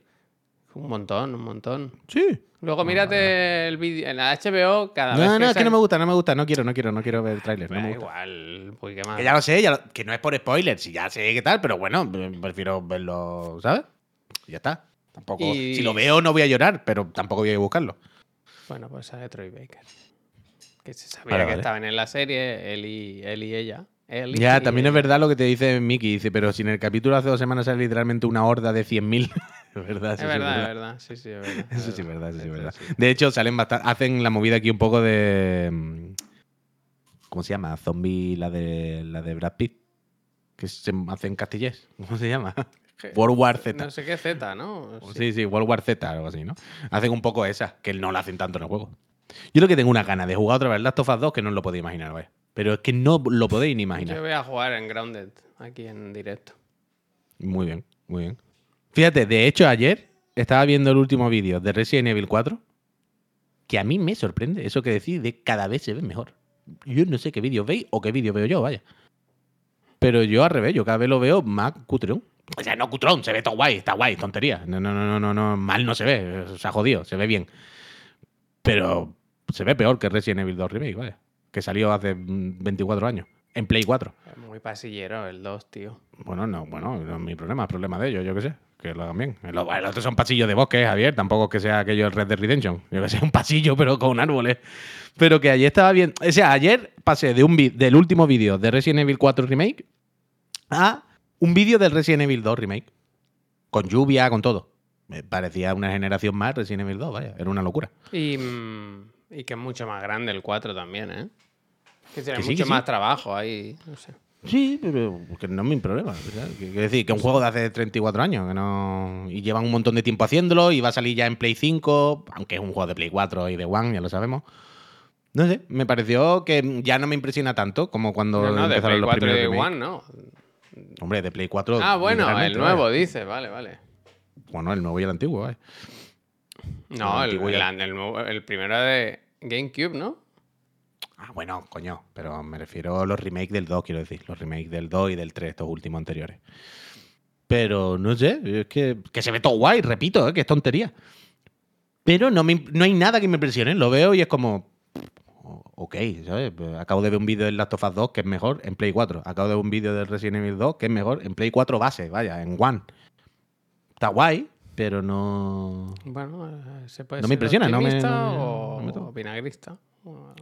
Un montón, un montón. Sí. Luego mírate el vídeo en la HBO cada vez No, no, es que no me gusta, no me gusta. No quiero, no quiero, no quiero ver el tráiler. No me gusta. igual, pues qué más. Que ya lo sé, ya lo- que no es por spoilers, si ya sé qué tal, pero bueno, pre- prefiero verlo, ¿sabes? Y Ya está. Tampoco. Y- Si lo veo, no voy a llorar, pero tampoco voy a buscarlo. Bueno, pues sale Troy Baker. Que se sabía Vale, que vale. estaban en la serie, él y, él y ella. Ya, también es verdad lo que te dice Mickey. Dice, pero si en el capítulo hace dos semanas sale literalmente una horda de 100.000. es verdad, Es eso sí verdad, es verdad. Sí, sí, es verdad. Eso sí es verdad, eso sí es verdad. sí. De hecho, salen bastante. Hacen la movida aquí un poco de. mm, ¿Cómo se llama? Zombie, la de la de Brad Pitt. Que se hacen castillés. ¿Cómo se llama? World War Z. No sé qué Z, ¿no? Sí, sí, World War Z, algo así, ¿no? Hacen un poco esa, que no la hacen tanto en el juego. Yo lo que tengo una gana de jugar otra vez Last of Us 2 que no lo podéis imaginar, vaya. Pero es que no lo podéis ni Yo imaginar. voy a jugar en Grounded, aquí en directo. Muy bien, muy bien. Fíjate, de hecho, ayer estaba viendo el último vídeo de Resident Evil 4, que a mí me sorprende eso que decís de cada vez se ve mejor. Yo no sé qué vídeo veis o qué vídeo veo yo, vaya. Pero yo al revés, yo cada vez lo veo más cutrón. O sea, no cutrón, se ve todo guay, está guay, tontería. No, no, no, no, no, no, mal no se ve, se ha jodido, se ve bien. Pero se ve peor que Resident Evil 2 Remake, vaya. Que salió hace mm, 24 años, en Play 4. Es muy pasillero el 2, tío. Bueno, no, bueno, no es mi problema, es problema de ellos, yo qué sé. Que lo hagan bien. El, el otro son pasillos de bosque, Javier. Tampoco es que sea aquello el Red Dead Redemption. Yo que sé, un pasillo, pero con árboles. Pero que ayer estaba bien. O sea, ayer pasé de un del último vídeo de Resident Evil 4 Remake a un vídeo del Resident Evil 2 Remake. Con lluvia, con todo. Me parecía una generación más Resident Evil 2, vaya. Era una locura. Y, mm, y que es mucho más grande el 4 también, ¿eh? Que tiene sí, mucho sí. más trabajo ahí, no sé. Sí, pero que no es mi problema. Quiero decir, que un juego de hace 34 años, que no. Y llevan un montón de tiempo haciéndolo, y va a salir ya en Play 5, aunque es un juego de Play 4 y de One, ya lo sabemos. No sé, me pareció que ya no me impresiona tanto como cuando No, no, de empezaron Play los 4 y de. One, no. Hombre, de Play 4. Ah, bueno, el nuevo, vaya. dice, vale, vale. Bueno, el nuevo y el antiguo, vaya. No, El antiguo el- el nuevo- el primero de GameCube, ¿no? Ah, bueno, coño, pero me refiero a los remakes del 2, quiero decir. Los remakes del 2 y del 3, estos últimos anteriores. Pero no sé, es que, que se ve todo guay, repito, ¿eh? que es tontería. Pero no, me, no hay nada que me impresione. Lo veo y es como. Ok, ¿sabes? Pues Acabo de ver un vídeo del Last of Us 2 que es mejor en Play 4. Acabo de ver un vídeo del Resident Evil 2 que es mejor en Play 4 base, vaya, en One. Está guay, pero no. Bueno, eh, se puede No ser me impresiona, no me- no me- o, no me toca. o vinagrista.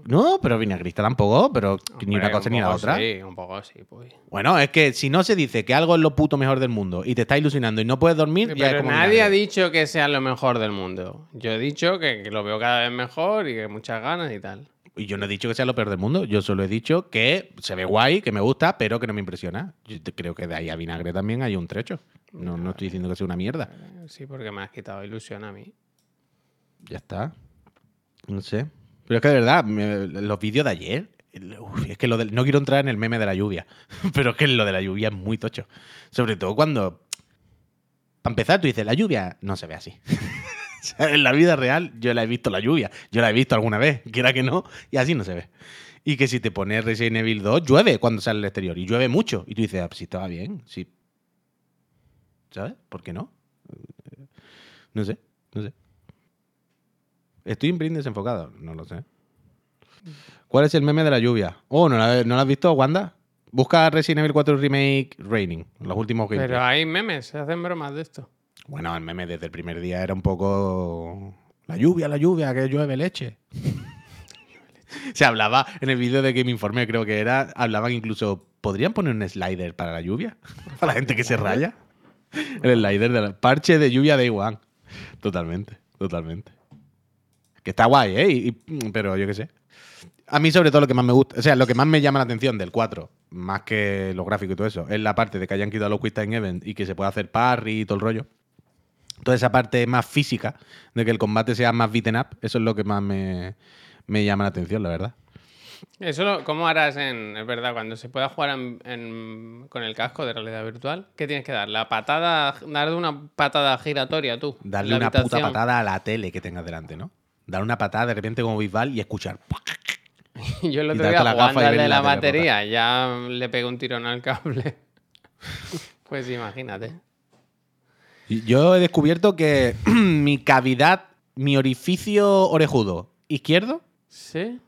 No, pero vinagrista tampoco, pero ni una cosa un ni la otra. Sí, un poco sí, pues. Bueno, es que si no se dice que algo es lo puto mejor del mundo y te está ilusionando y no puedes dormir, ya es Pero como nadie ha dicho que sea lo mejor del mundo. Yo he dicho que, que lo veo cada vez mejor y que muchas ganas y tal. Y yo no he dicho que sea lo peor del mundo, yo solo he dicho que se ve guay, que me gusta, pero que no me impresiona. Yo creo que de ahí a vinagre también hay un trecho. No, no estoy diciendo que sea una mierda. Sí, porque me has quitado ilusión a mí. Ya está. No sé. Pero es que de verdad, los vídeos de ayer. uf, es que lo del- no quiero entrar en el meme de la lluvia, pero es que lo de la lluvia es muy tocho. Sobre todo cuando. Para empezar, tú dices, la lluvia no se ve así. En la vida real, yo la he visto la lluvia. Yo la he visto alguna vez, quiera que no, y así no se ve. Y que si te pones Resident Evil 2, llueve cuando sale al exterior. Y llueve mucho. Y tú dices, ah, pues sí, estaba bien. Sí. ¿Sabes? ¿Por qué no? No sé, no sé. ¿Estoy en print desenfocado? No lo sé. ¿Cuál es el meme de la lluvia? Oh, ¿no la, ¿no la has visto, Wanda? Busca Resident Evil 4 Remake Raining, los últimos gameplays. Pero hay memes, se hacen bromas de esto. Bueno, el meme desde el primer día era un poco. La lluvia, la lluvia, que llueve leche. Se hablaba en el vídeo de que me informé, creo que era. Hablaban incluso. ¿Podrían poner un slider para la lluvia? Para la gente que se raya. El slider del parche de lluvia de One. Totalmente, totalmente. Que está guay, ¿eh? Y- y- pero yo qué sé. A mí, sobre todo, lo que más me gusta, o sea, lo que más me llama la atención del 4, más que los gráficos y todo eso, es la parte de que hayan quitado los Quick Time Event y que se pueda hacer parry y todo el rollo. Toda esa parte más física, de que el combate sea más beaten up, eso es lo que más me, me llama la atención, la verdad. Eso, lo- ¿cómo harás en, es verdad, cuando se pueda jugar en- en- con el casco de realidad virtual? ¿Qué tienes que dar? La patada, darle una patada giratoria tú. Darle una puta patada a la tele que tengas delante, ¿no? Dar una patada de repente como Bisbal y escuchar. Yo el Y otro día la jugando al de la batería, ya le pegué un tirón al cable. pues imagínate. Yo he descubierto que mi cavidad, mi orificio orejudo izquierdo ¿Sí?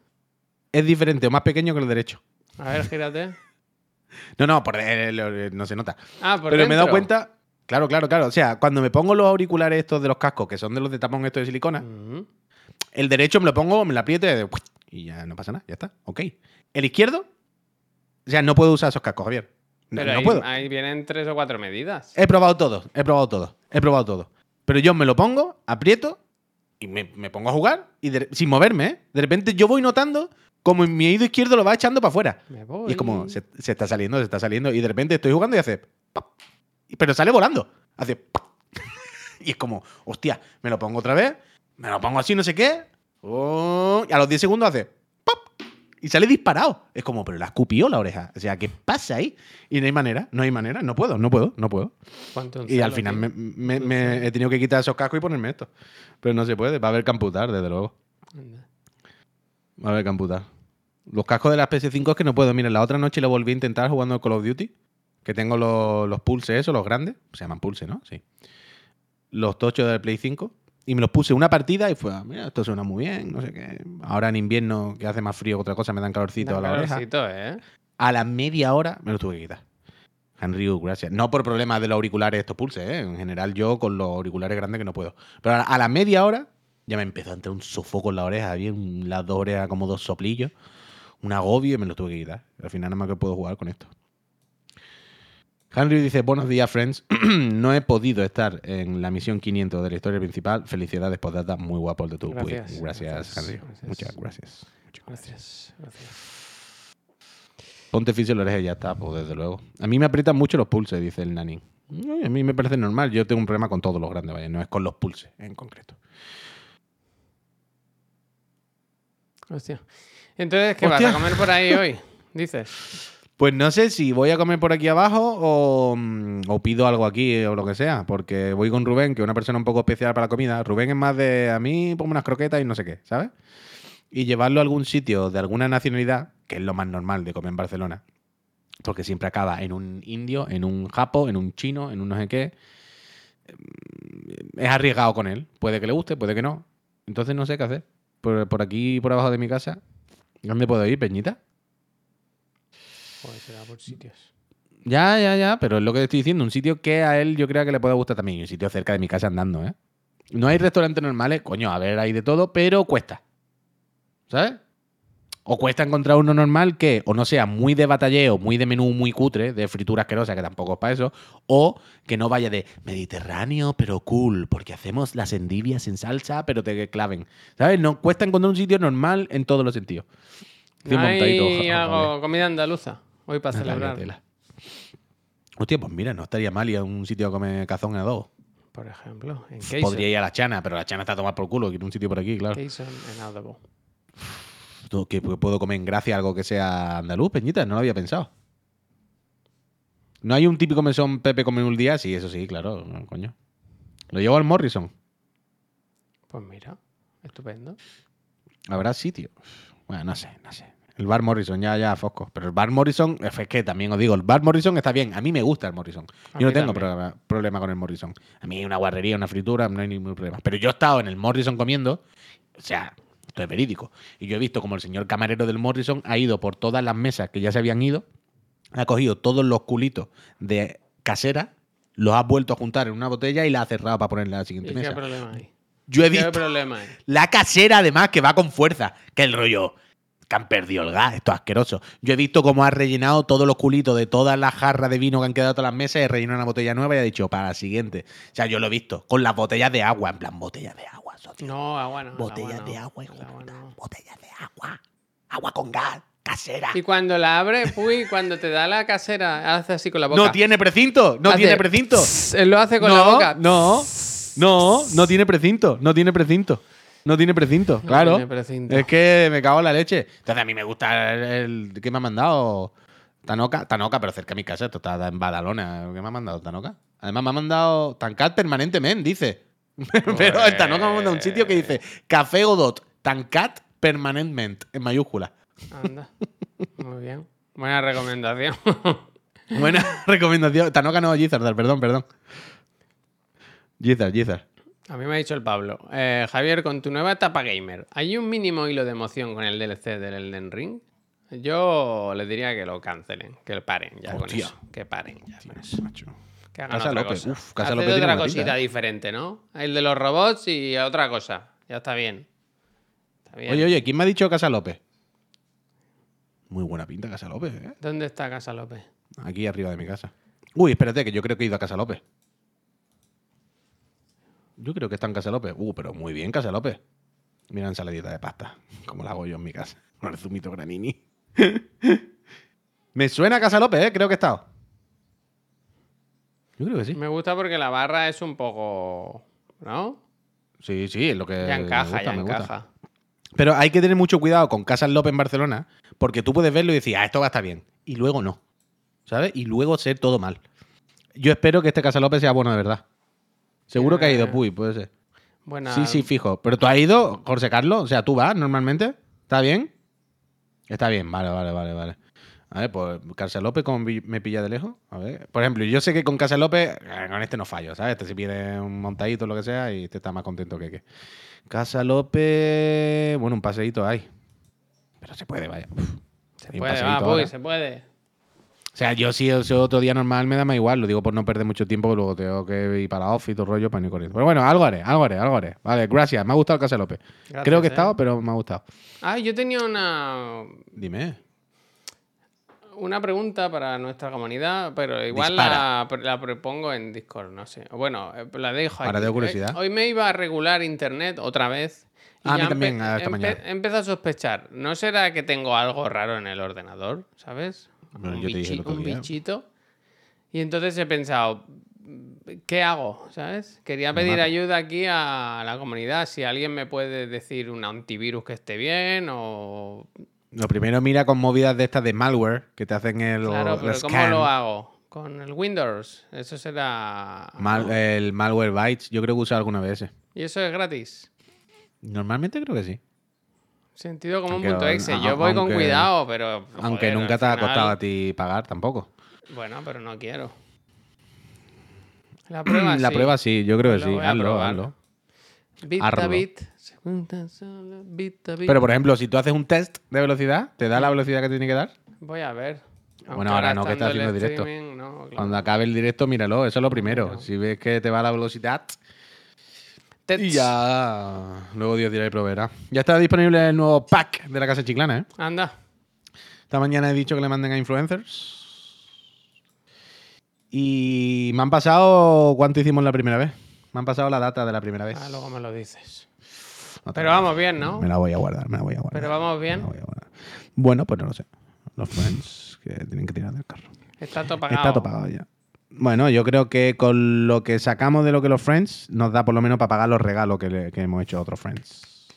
es diferente o más pequeño que el derecho. A ver, gírate. No, no, por no se nota. Ah, por Pero me he dado cuenta. Claro, claro, claro. O sea, cuando me pongo los auriculares estos de los cascos, que son de los de tapón estos de silicona. El derecho me lo pongo, me lo aprieto y, ya no pasa nada, ya está. Ok. El izquierdo, o sea, no puedo usar esos cascos, Javier. No, Pero no ahí, puedo. ahí vienen tres o cuatro medidas. He probado todo, he probado todo, he probado todo. Pero yo me lo pongo, aprieto y me, me pongo a jugar y de- sin moverme, ¿eh? De repente yo voy notando como mi oído izquierdo lo va echando para afuera. Me voy. Y es como, se, se está saliendo, se está saliendo. Y de repente estoy jugando y hace. pop. Y- Pero sale volando. Hace. Y es como, hostia, me lo pongo otra vez. Me lo pongo así, no sé qué. oh, y a los 10 segundos hace. pop. Y sale disparado. Es como, pero la escupió la oreja. O sea, ¿qué pasa ahí? Y no hay manera, no hay manera. No puedo, no puedo, no puedo. Y al final me, me- me he tenido que quitar esos cascos y ponerme esto. Pero no se puede. Va a haber que amputar, desde luego. Va a haber que amputar. Los cascos de la PS5 es que no puedo. Mira, la otra noche lo volví a intentar jugando al Call of Duty. Que tengo los, los pulse, esos, los grandes. Se llaman pulse, ¿no? Sí. Los tochos del Play 5. Y me los puse una partida y fue, ah, mira, esto suena muy bien, no sé qué. Ahora en invierno, que hace más frío que otra cosa, me dan calorcito a la oreja. calorcito, ¿eh? A la media hora me los tuve que quitar. Henry, gracias. No por problemas de los auriculares estos pulse, ¿eh? En general yo con los auriculares grandes que no puedo. Pero a la, media hora ya me empezó a entrar un sofoco en la oreja. Había las dos orejas como dos soplillos. Un agobio y me los tuve que quitar. Al final nada más que puedo jugar con esto. Henry dice, buenos días, friends. no he podido estar en la misión 500 de la historia principal. Felicidades, postdata. Muy guapo el de tu Gracias. Gracias, gracias, Henry. gracias. Muchas gracias. Gracias, gracias. Ponte fisio en la oreja y ya está, pues desde luego. A mí me aprietan mucho los pulses, dice el nani. A mí me parece normal. Yo tengo un problema con todos los grandes, vaya, no es con los pulses en concreto. Hostia. Entonces, ¿qué Hostia. vas a comer por ahí hoy? Dices. Pues no sé si voy a comer por aquí abajo o, mm, o pido algo aquí o lo que sea, porque voy con Rubén, que es una persona un poco especial para la comida. Rubén es más de a mí, pongo unas croquetas y no sé qué, ¿sabes? Y llevarlo a algún sitio de alguna nacionalidad, que es lo más normal de comer en Barcelona, porque siempre acaba en un indio, en un japo, en un chino, en un no sé qué. Mm, Es arriesgado con él. Puede que le guste, puede que no. Entonces no sé qué hacer. Por, por aquí, por abajo de mi casa, ¿dónde puedo ir, Peñita? Joder, será por sitios. Ya, ya, ya, pero es lo que te estoy diciendo, un sitio que a él yo creo que le pueda gustar también, y un sitio cerca de mi casa andando, ¿eh? No hay restaurantes normales, coño, a ver, hay de todo, pero cuesta. ¿Sabes? O cuesta encontrar uno normal que o no sea muy de batalleo, muy de menú muy cutre, de fritura asquerosa, que tampoco es para eso, o que no vaya de Mediterráneo, pero cool, porque hacemos las endivias en salsa, pero te claven. ¿Sabes? No cuesta encontrar un sitio normal en todos los sentidos. Estoy ¿No montadito, hay algo, comida andaluza? Hoy para celebrar. tela. Hostia, pues mira, no estaría mal ir a un sitio a comer cazón a dos. Por ejemplo, en Quezon. Podría ir a la Chana, pero la Chana está a tomar por culo. Quiero un sitio por aquí, claro. En Que pu- puedo comer en Gracia algo que sea andaluz, Peñita, no lo había pensado. ¿No hay un típico mesón Pepe come un día? Sí, eso sí, claro, no, coño. Lo llevo al Morrison. Pues mira, estupendo. Habrá sitio. Bueno, no sé, no sé. El bar Morrison, ya, ya, Fosco. Pero el bar Morrison, es que también os digo, el bar Morrison está bien. A mí me gusta el Morrison. A Yo no tengo problema, problema con el Morrison. A mí una guarrería, una fritura, no hay ningún problema. Pero yo he estado en el Morrison comiendo, o sea, esto es verídico. Y yo he visto como el señor camarero del Morrison ha ido por todas las mesas que ya se habían ido, ha cogido todos los culitos de casera los has vuelto a juntar en una botella y la has cerrado para ponerla a la ¿Y siguiente qué mesa. problema hay? Yo he ¿Qué visto problema hay? la casera, además, que va con fuerza. Que el rollo. Que han perdido el gas, esto es asqueroso. Yo he visto cómo ha rellenado todos los culitos de todas las jarras de vino que han quedado todas las mesas y rellenado una botella nueva y ha dicho para la siguiente. O sea, yo lo he visto. Con las botellas de agua, en plan, botellas de agua, socio. No, agua no. el botellas agua de no, agua, hijo agua puta. no. Botellas de agua. Agua con gas, casera. Y cuando la abres, uy, cuando te da la casera, hace así con la boca. No tiene precinto, no Hace tiene precinto. Él lo hace con no, la boca. No, no, no tiene precinto, no tiene precinto. No tiene precinto, No claro. tiene precinto. Es que me cago en la leche. Entonces a mí me gusta el, el- ¿qué me ha mandado? Tanoca, Tanoca, pero cerca de mi casa, esto está en Badalona. ¿Qué me ha mandado Tanoca? Además me ha mandado Tancat permanentemente, dice. pero el Tanoca me ha mandado un sitio que dice Café Godot, Tancat permanentemente, en mayúscula. Anda. Muy bien. Buena recomendación. Buena recomendación. Tanoca no, Gizardar, perdón, perdón. Gizard, Gizard. A mí me ha dicho el Pablo. eh, Javier, con tu nueva etapa gamer, ¿hay un mínimo hilo de emoción con el DLC del Elden Ring? Yo les diría que lo cancelen, que paren ya con eso. Que paren ya con eso. Macho. Que hagan Casa otra López, cosa. uf, Casa López otra pinta, cosita ¿eh? diferente, ¿no? El de los robots y otra cosa. Ya está bien. Está bien. Oye, oye, ¿quién me ha dicho Casa López? Muy buena pinta Casa López, ¿eh? ¿Dónde está Casa López? Aquí arriba de mi casa. Uy, espérate, que yo creo que he ido a Casa López. Yo creo que está en Casa López. Uh, pero muy bien Casa López. Mira ensaladita de pasta, como la hago yo en mi casa. Con el zumito granini. Me suena a Casa López, ¿eh? Creo que he estado. Yo creo que sí. Me gusta porque la barra es un poco. ¿No? Sí, sí, es lo que. Ya me encaja, gusta, ya me gusta. encaja. Pero hay que tener mucho cuidado con Casas López en Barcelona, porque tú puedes verlo y decir, ah, esto va a estar bien. Y luego no. ¿Sabes? Y luego ser todo mal. Yo espero que este Casa López sea bueno de verdad. Seguro que ha ido, Eh, Puy, puede ser. Buena. Sí, sí, fijo. Pero tú has ido, José Carlos. O sea, tú vas normalmente. ¿Está bien? Está bien, vale, vale, vale, vale. A ver, pues Casa López, ¿cómo vi- me pilla de lejos? A ver. Por ejemplo, yo sé que con Casa López, eh, con este no fallo, ¿sabes? Este se pide un montadito o lo que sea y este está más contento que que. Casa López, bueno, un paseíto hay. Pero se puede, vaya. Uf. Se puede, va, se puede. O sea, yo si es otro día normal me da más igual, lo digo por no perder mucho tiempo, que luego tengo que ir para la office y todo el rollo para ir corriendo. Pero bueno, algo haré, algo haré, algo haré. Vale, gracias, me ha gustado Casa López. Gracias, Creo que he eh. estado, pero me ha gustado. Ah, yo tenía una, Dime. una pregunta para nuestra comunidad, pero igual la, la propongo en Discord, no sé. Bueno, eh, la dejo aquí. Ahora tengo curiosidad. Eh, Hoy me iba a regular internet otra vez. y Ah, a mí también, empe- esta empe- mañana. Empiezo a sospechar. ¿No será que tengo algo raro en el ordenador? ¿Sabes? Bueno, un yo te dije bichi- un bichito. Y entonces he pensado, ¿qué hago? ¿Sabes? Quería pedir ayuda aquí a la comunidad. Si alguien me puede decir un antivirus que esté bien o Lo primero mira con movidas de estas de malware que te hacen el, Claro, el pero ¿cómo lo hago? Con el Windows. Eso será. El malware bytes, yo creo que he usado alguna vez ese. Y eso es gratis. Normalmente creo que sí. Sentido como Aunque- un punto exe. Yo voy con cuidado, pero. Aunque nunca te ha costado a ti pagar tampoco. Bueno, pero no quiero. La prueba la sí. prueba sí, yo creo que Lo sí. Hazlo, hazlo. Bit a bit. se cuentan solo bit a bit. Pero por ejemplo, si tú haces un test de velocidad, ¿te da la velocidad que tiene que dar? Voy a ver. Aunque Bueno, ahora no, que estás haciendo el directo. streaming, no, claro. Cuando acabe el directo, míralo, eso es lo primero. Si ves que te va la velocidad, Tets. y ya luego Dios dirá y proveerá. Ya está disponible el nuevo pack de la casa chiclana, ¿eh? Anda. Esta mañana he dicho que le manden a influencers. Y me han pasado. ¿Cuánto hicimos la primera vez? Me han pasado la data de la primera vez. Ah, luego me lo dices. No Pero vamos bien, ¿no? Me la voy a guardar, me la voy a guardar. Pero vamos me bien. la voy a guardar. Bueno, pues no lo sé. Los friends que tienen que tirar del carro. Está todo pagado. Está todo pagado ya. Bueno, yo creo que con lo que sacamos de lo que los friends nos da por lo menos para pagar los regalos que, le- que hemos hecho a otros friends.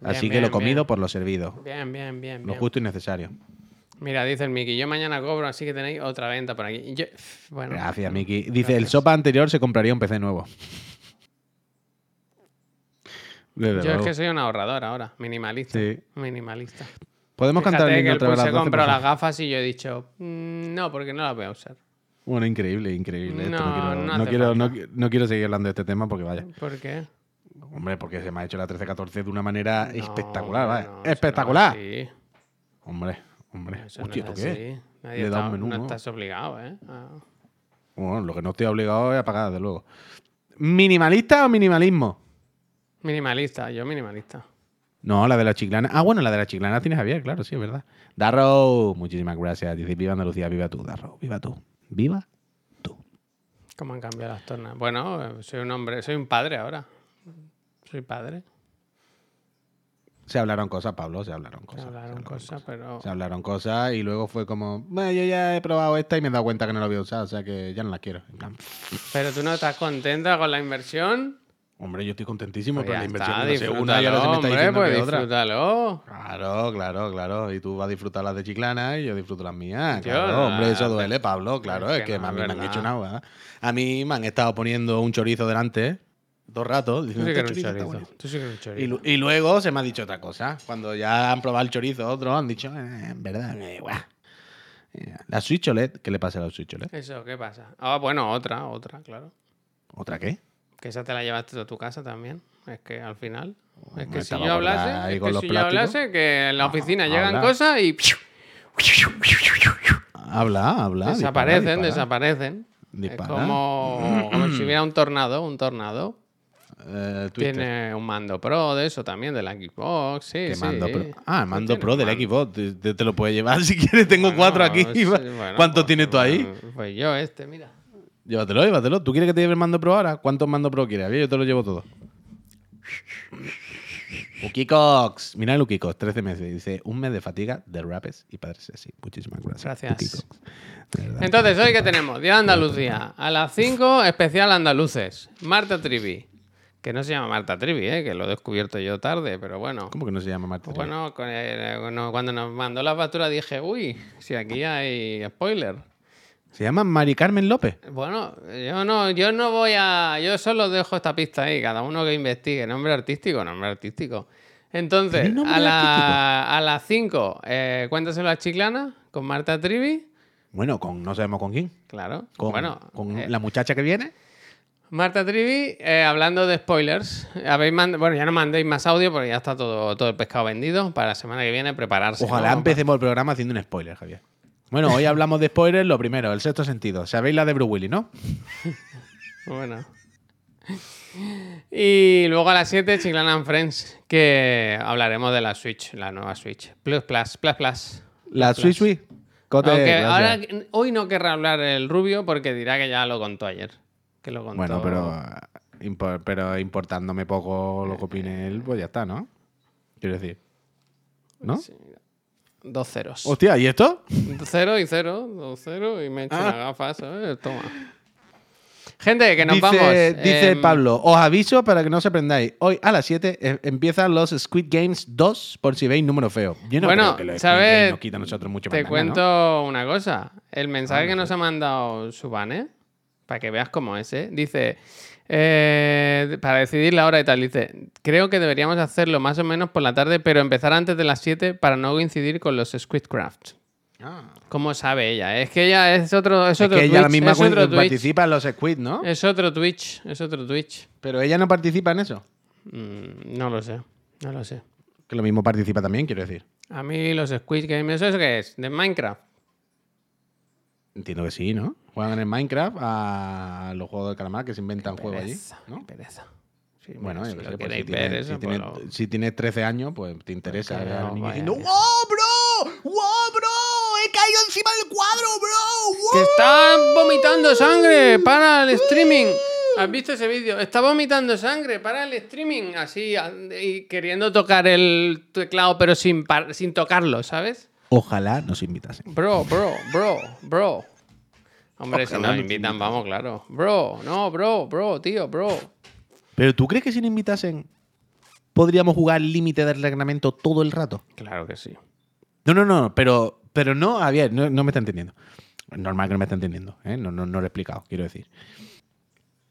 Bien, Así que lo comido bien. por lo servido. Bien, bien, bien. Lo justo y necesario. Mira, dice el Miki, yo mañana cobro, así que tenéis otra venta por aquí. Yo- bueno, Gracias, Miki. Dice, el sopa anterior se compraría un PC nuevo. Yo es que soy un ahorrador ahora, minimalista. Sí. Minimalista. Podemos Fíjate cantar el que el otra vez se las 12, compró las gafas y yo he dicho, "Mm, no, porque no las voy a usar. Bueno, increíble, increíble. Esto no, No, quiero, no quiero, falta. no qui- no quiero seguir hablando de este tema porque vaya. ¿Por qué? Hombre, porque se me ha hecho la 13-14 de una manera espectacular, no espectacular. es así. Hombre, hombre. Eso Hostia, es ¿esto qué? así. Nadie Le da está- un menú, no estás obligado, ¿eh? a- Bueno, lo que no estoy obligado es a pagar, desde luego. ¿Minimalista o minimalismo? Minimalista, yo minimalista. No, la de la chiclana. Ah, bueno, la de la chiclana tiene Javier, claro, sí, es verdad. Darrow, muchísimas gracias. Dice, viva Andalucía, viva tú, Darrow, viva tú. Viva tú. ¿Cómo han cambiado las tornas? Bueno, soy un hombre, soy un padre ahora. Soy padre. Se hablaron cosas, Pablo, se hablaron cosas. se hablaron cosas, pero. Se hablaron cosas y luego fue como, bueno, yo ya he probado esta y me he dado cuenta que no la voy a usar, o sea que ya no la quiero. En plan, Pero tú no estás contenta con la inversión. Hombre, yo estoy contentísimo, Pues pero ya la inversión está, no sé, una y ahora se me está hombre, pues que otra. disfrútalo. Claro, claro, claro. Y tú vas a disfrutar las de Chiclana y yo disfruto las mías. Claro, hombre, eso duele, Pablo. Claro, es es que que, no, a mí me han hecho nada. A mí me han estado poniendo un chorizo delante dos ratos. Tú Diciendo, sí que "Este eres un chorizo chorizo. bueno". Tú sí que eres Y, chorizo. y luego se me ha dicho otra cosa. Cuando ya han probado el chorizo, otros han dicho, "Eh, en verdad, eh, guau". Eh, La Switch OLED, ¿qué le pasa a la Switch OLED? Eso, ¿qué pasa? Ah, bueno, otra, otra, claro. ¿Otra qué? Que esa te la llevaste a tu casa también. Es que al final. Es me que si yo hablase, es que si yo hablase, que en la oficina llegan habla. cosas y Habla, habla. desaparecen, dispara, dispara. desaparecen. Es como, como si hubiera un tornado, un tornado. Eh. Tiene un mando pro de eso también, de la Xbox, sí, ¿Qué sí. mando pro? Ah, el mando tiene pro del mando. Xbox. Te, te- te lo puedes llevar si quieres. Tengo Bueno, cuatro aquí. sí, bueno, ¿Cuánto pues- tienes tú ahí? Pues yo este, mira. Llévatelo, llévatelo. ¿Tú quieres que te lleve el mando pro ahora? ¿Cuántos mando pro quieres? Yo te lo llevo todo. Ukikox. Mira el Ukikox, 13 meses. Dice, un mes de fatiga de rapes y padres así. Muchísimas gracias. Gracias. Verdad. Entonces, hoy que tenemos Día de Andalucía. A las 5, especial andaluces. Marta Trivi. Que no se llama Marta Trivi, ¿eh? que lo he descubierto yo tarde, pero bueno. ¿Cómo que no se llama Marta? Pues bueno, cuando- cuando nos mandó la factura dije, uy, si aquí hay spoiler. Se llama Mari Carmen López. Bueno, yo no, yo no voy a. Yo solo dejo esta pista ahí, cada uno que investigue. Nombre artístico, nombre artístico. Entonces, ¿Tiene nombre a, la- a las 5, eh, cuéntaselo a Chiclana con Marta Trivi. Bueno, con no sabemos con quién. Claro. Con, bueno, con eh, la muchacha que viene. Marta Trivi, eh, hablando de spoilers. Habéis mand- bueno, ya no mandéis más audio porque ya está todo, todo el pescado vendido. Para la semana que viene, prepararse. Ojalá ¿no? empecemos el programa haciendo un spoiler, Javier. Bueno, hoy hablamos de spoilers. Lo primero, el sexto sentido. Sabéis la de Bruce Willis, ¿no? Bueno. Y luego a las 7, Chiclana and Friends, que hablaremos de la Switch, la nueva Switch. Plus, plus, plus, plus. La Switch Switch. Ahora, hoy no querrá hablar el rubio porque dirá que ya lo contó ayer. Que lo contó. Bueno, pero, pero importándome poco lo que opine él, pues ya está, ¿no? Quiero decir. ¿No? Sí. Dos ceros. Hostia, ¿y esto? Cero y cero, dos cero y me he hecho Ah. una gafa, ¿sabes? Toma. Gente, que nos dice, vamos. dice Em, Pablo, os aviso para que no os aprendáis. Hoy a las 7 eh, empiezan los Squid Games 2, por si veis número feo. Yo no bueno, creo que los Squid ¿sabes? Nos quita a nosotros mucho Te cuento una cosa. El mensaje Ah, que no nos sé. ha mandado Subane, para que veas cómo es, ¿eh? dice, eh, para decidir la hora y tal, dice, creo que deberíamos hacerlo más o menos por la tarde, pero empezar antes de las 7 para no coincidir con los Squidcraft. Ah. ¿Cómo sabe ella? Es que ella es otro, es Es otro que ella la misma es otro cu- Twitch. participa en los Squid, ¿no? Es otro Twitch, es otro Twitch. Pero ella no participa en eso. Mm, no lo sé, no lo sé. Que lo mismo participa también, quiero decir. A mí los Squid Games, ¿eso es qué es? ¿De Minecraft? Entiendo que sí, ¿no? Juegan en Minecraft a los juegos de calamar que se inventan juegos allí. Pereza, ¿no? pereza. Sí, Bueno, si yo sé, pues si, eso, si, tienes, pues lo- si tienes 13 años, pues te interesa ver no diciendo ya. ¡Wow, bro! ¡Wow, bro! ¡He caído encima del cuadro, bro! ¡Wow! ¡Que está vomitando sangre! ¡Para el streaming! ¿Has visto ese vídeo? Está vomitando sangre para el streaming. Así, y queriendo tocar el teclado, pero sin, sin tocarlo, ¿sabes? Ojalá nos invitasen. Bro, bro, bro, bro. Hombre, si Ojalá nos nos invitan, vamos, claro. Bro, no, bro, bro, tío, bro. ¿Pero tú crees que si nos invitasen podríamos jugar límite del reglamento todo el rato? Claro que sí. No, no, no, pero, pero no, Javier, no, no me está entendiendo. Normal que no me está entendiendo, ¿eh? no, no, no lo he explicado, quiero decir.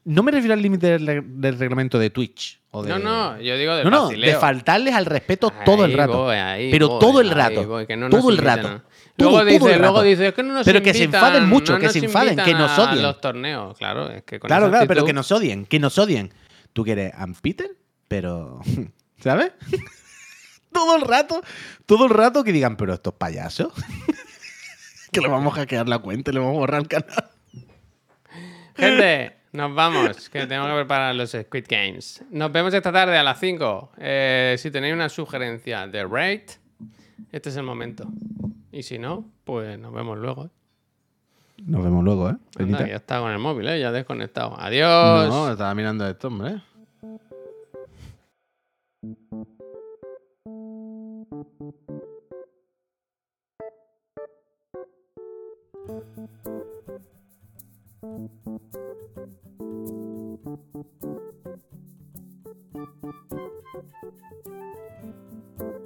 No me refiero al límite del, reg- del reglamento de Twitch. O de, No, no, yo digo de no, no, de faltarles al respeto todo el rato. voy, ahí pero voy, todo el ahí rato. voy, que no nos todo el rato. A- Todo, Luego todo dice, luego dice, es que no nos Pero que se enfaden mucho, no que se enfaden, que nos a odien. los torneos, claro, es que con Claro, claro, pero que nos odien, que nos odien. Tú quieres a Peter, pero. ¿Sabes? todo el rato, todo el rato que digan, pero estos payasos. que le vamos a hackear la cuenta y le vamos a borrar el canal. Gente, nos vamos, que tengo que preparar los Squid Games. Nos vemos esta tarde a las 5. Eh, si tenéis una sugerencia de rate, este es el momento. Y si no, pues nos vemos luego. ¿eh? Nos vemos luego, ¿eh? Ya está con el móvil, ¿eh? Ya desconectado. Adiós. No, estaba mirando esto, hombre.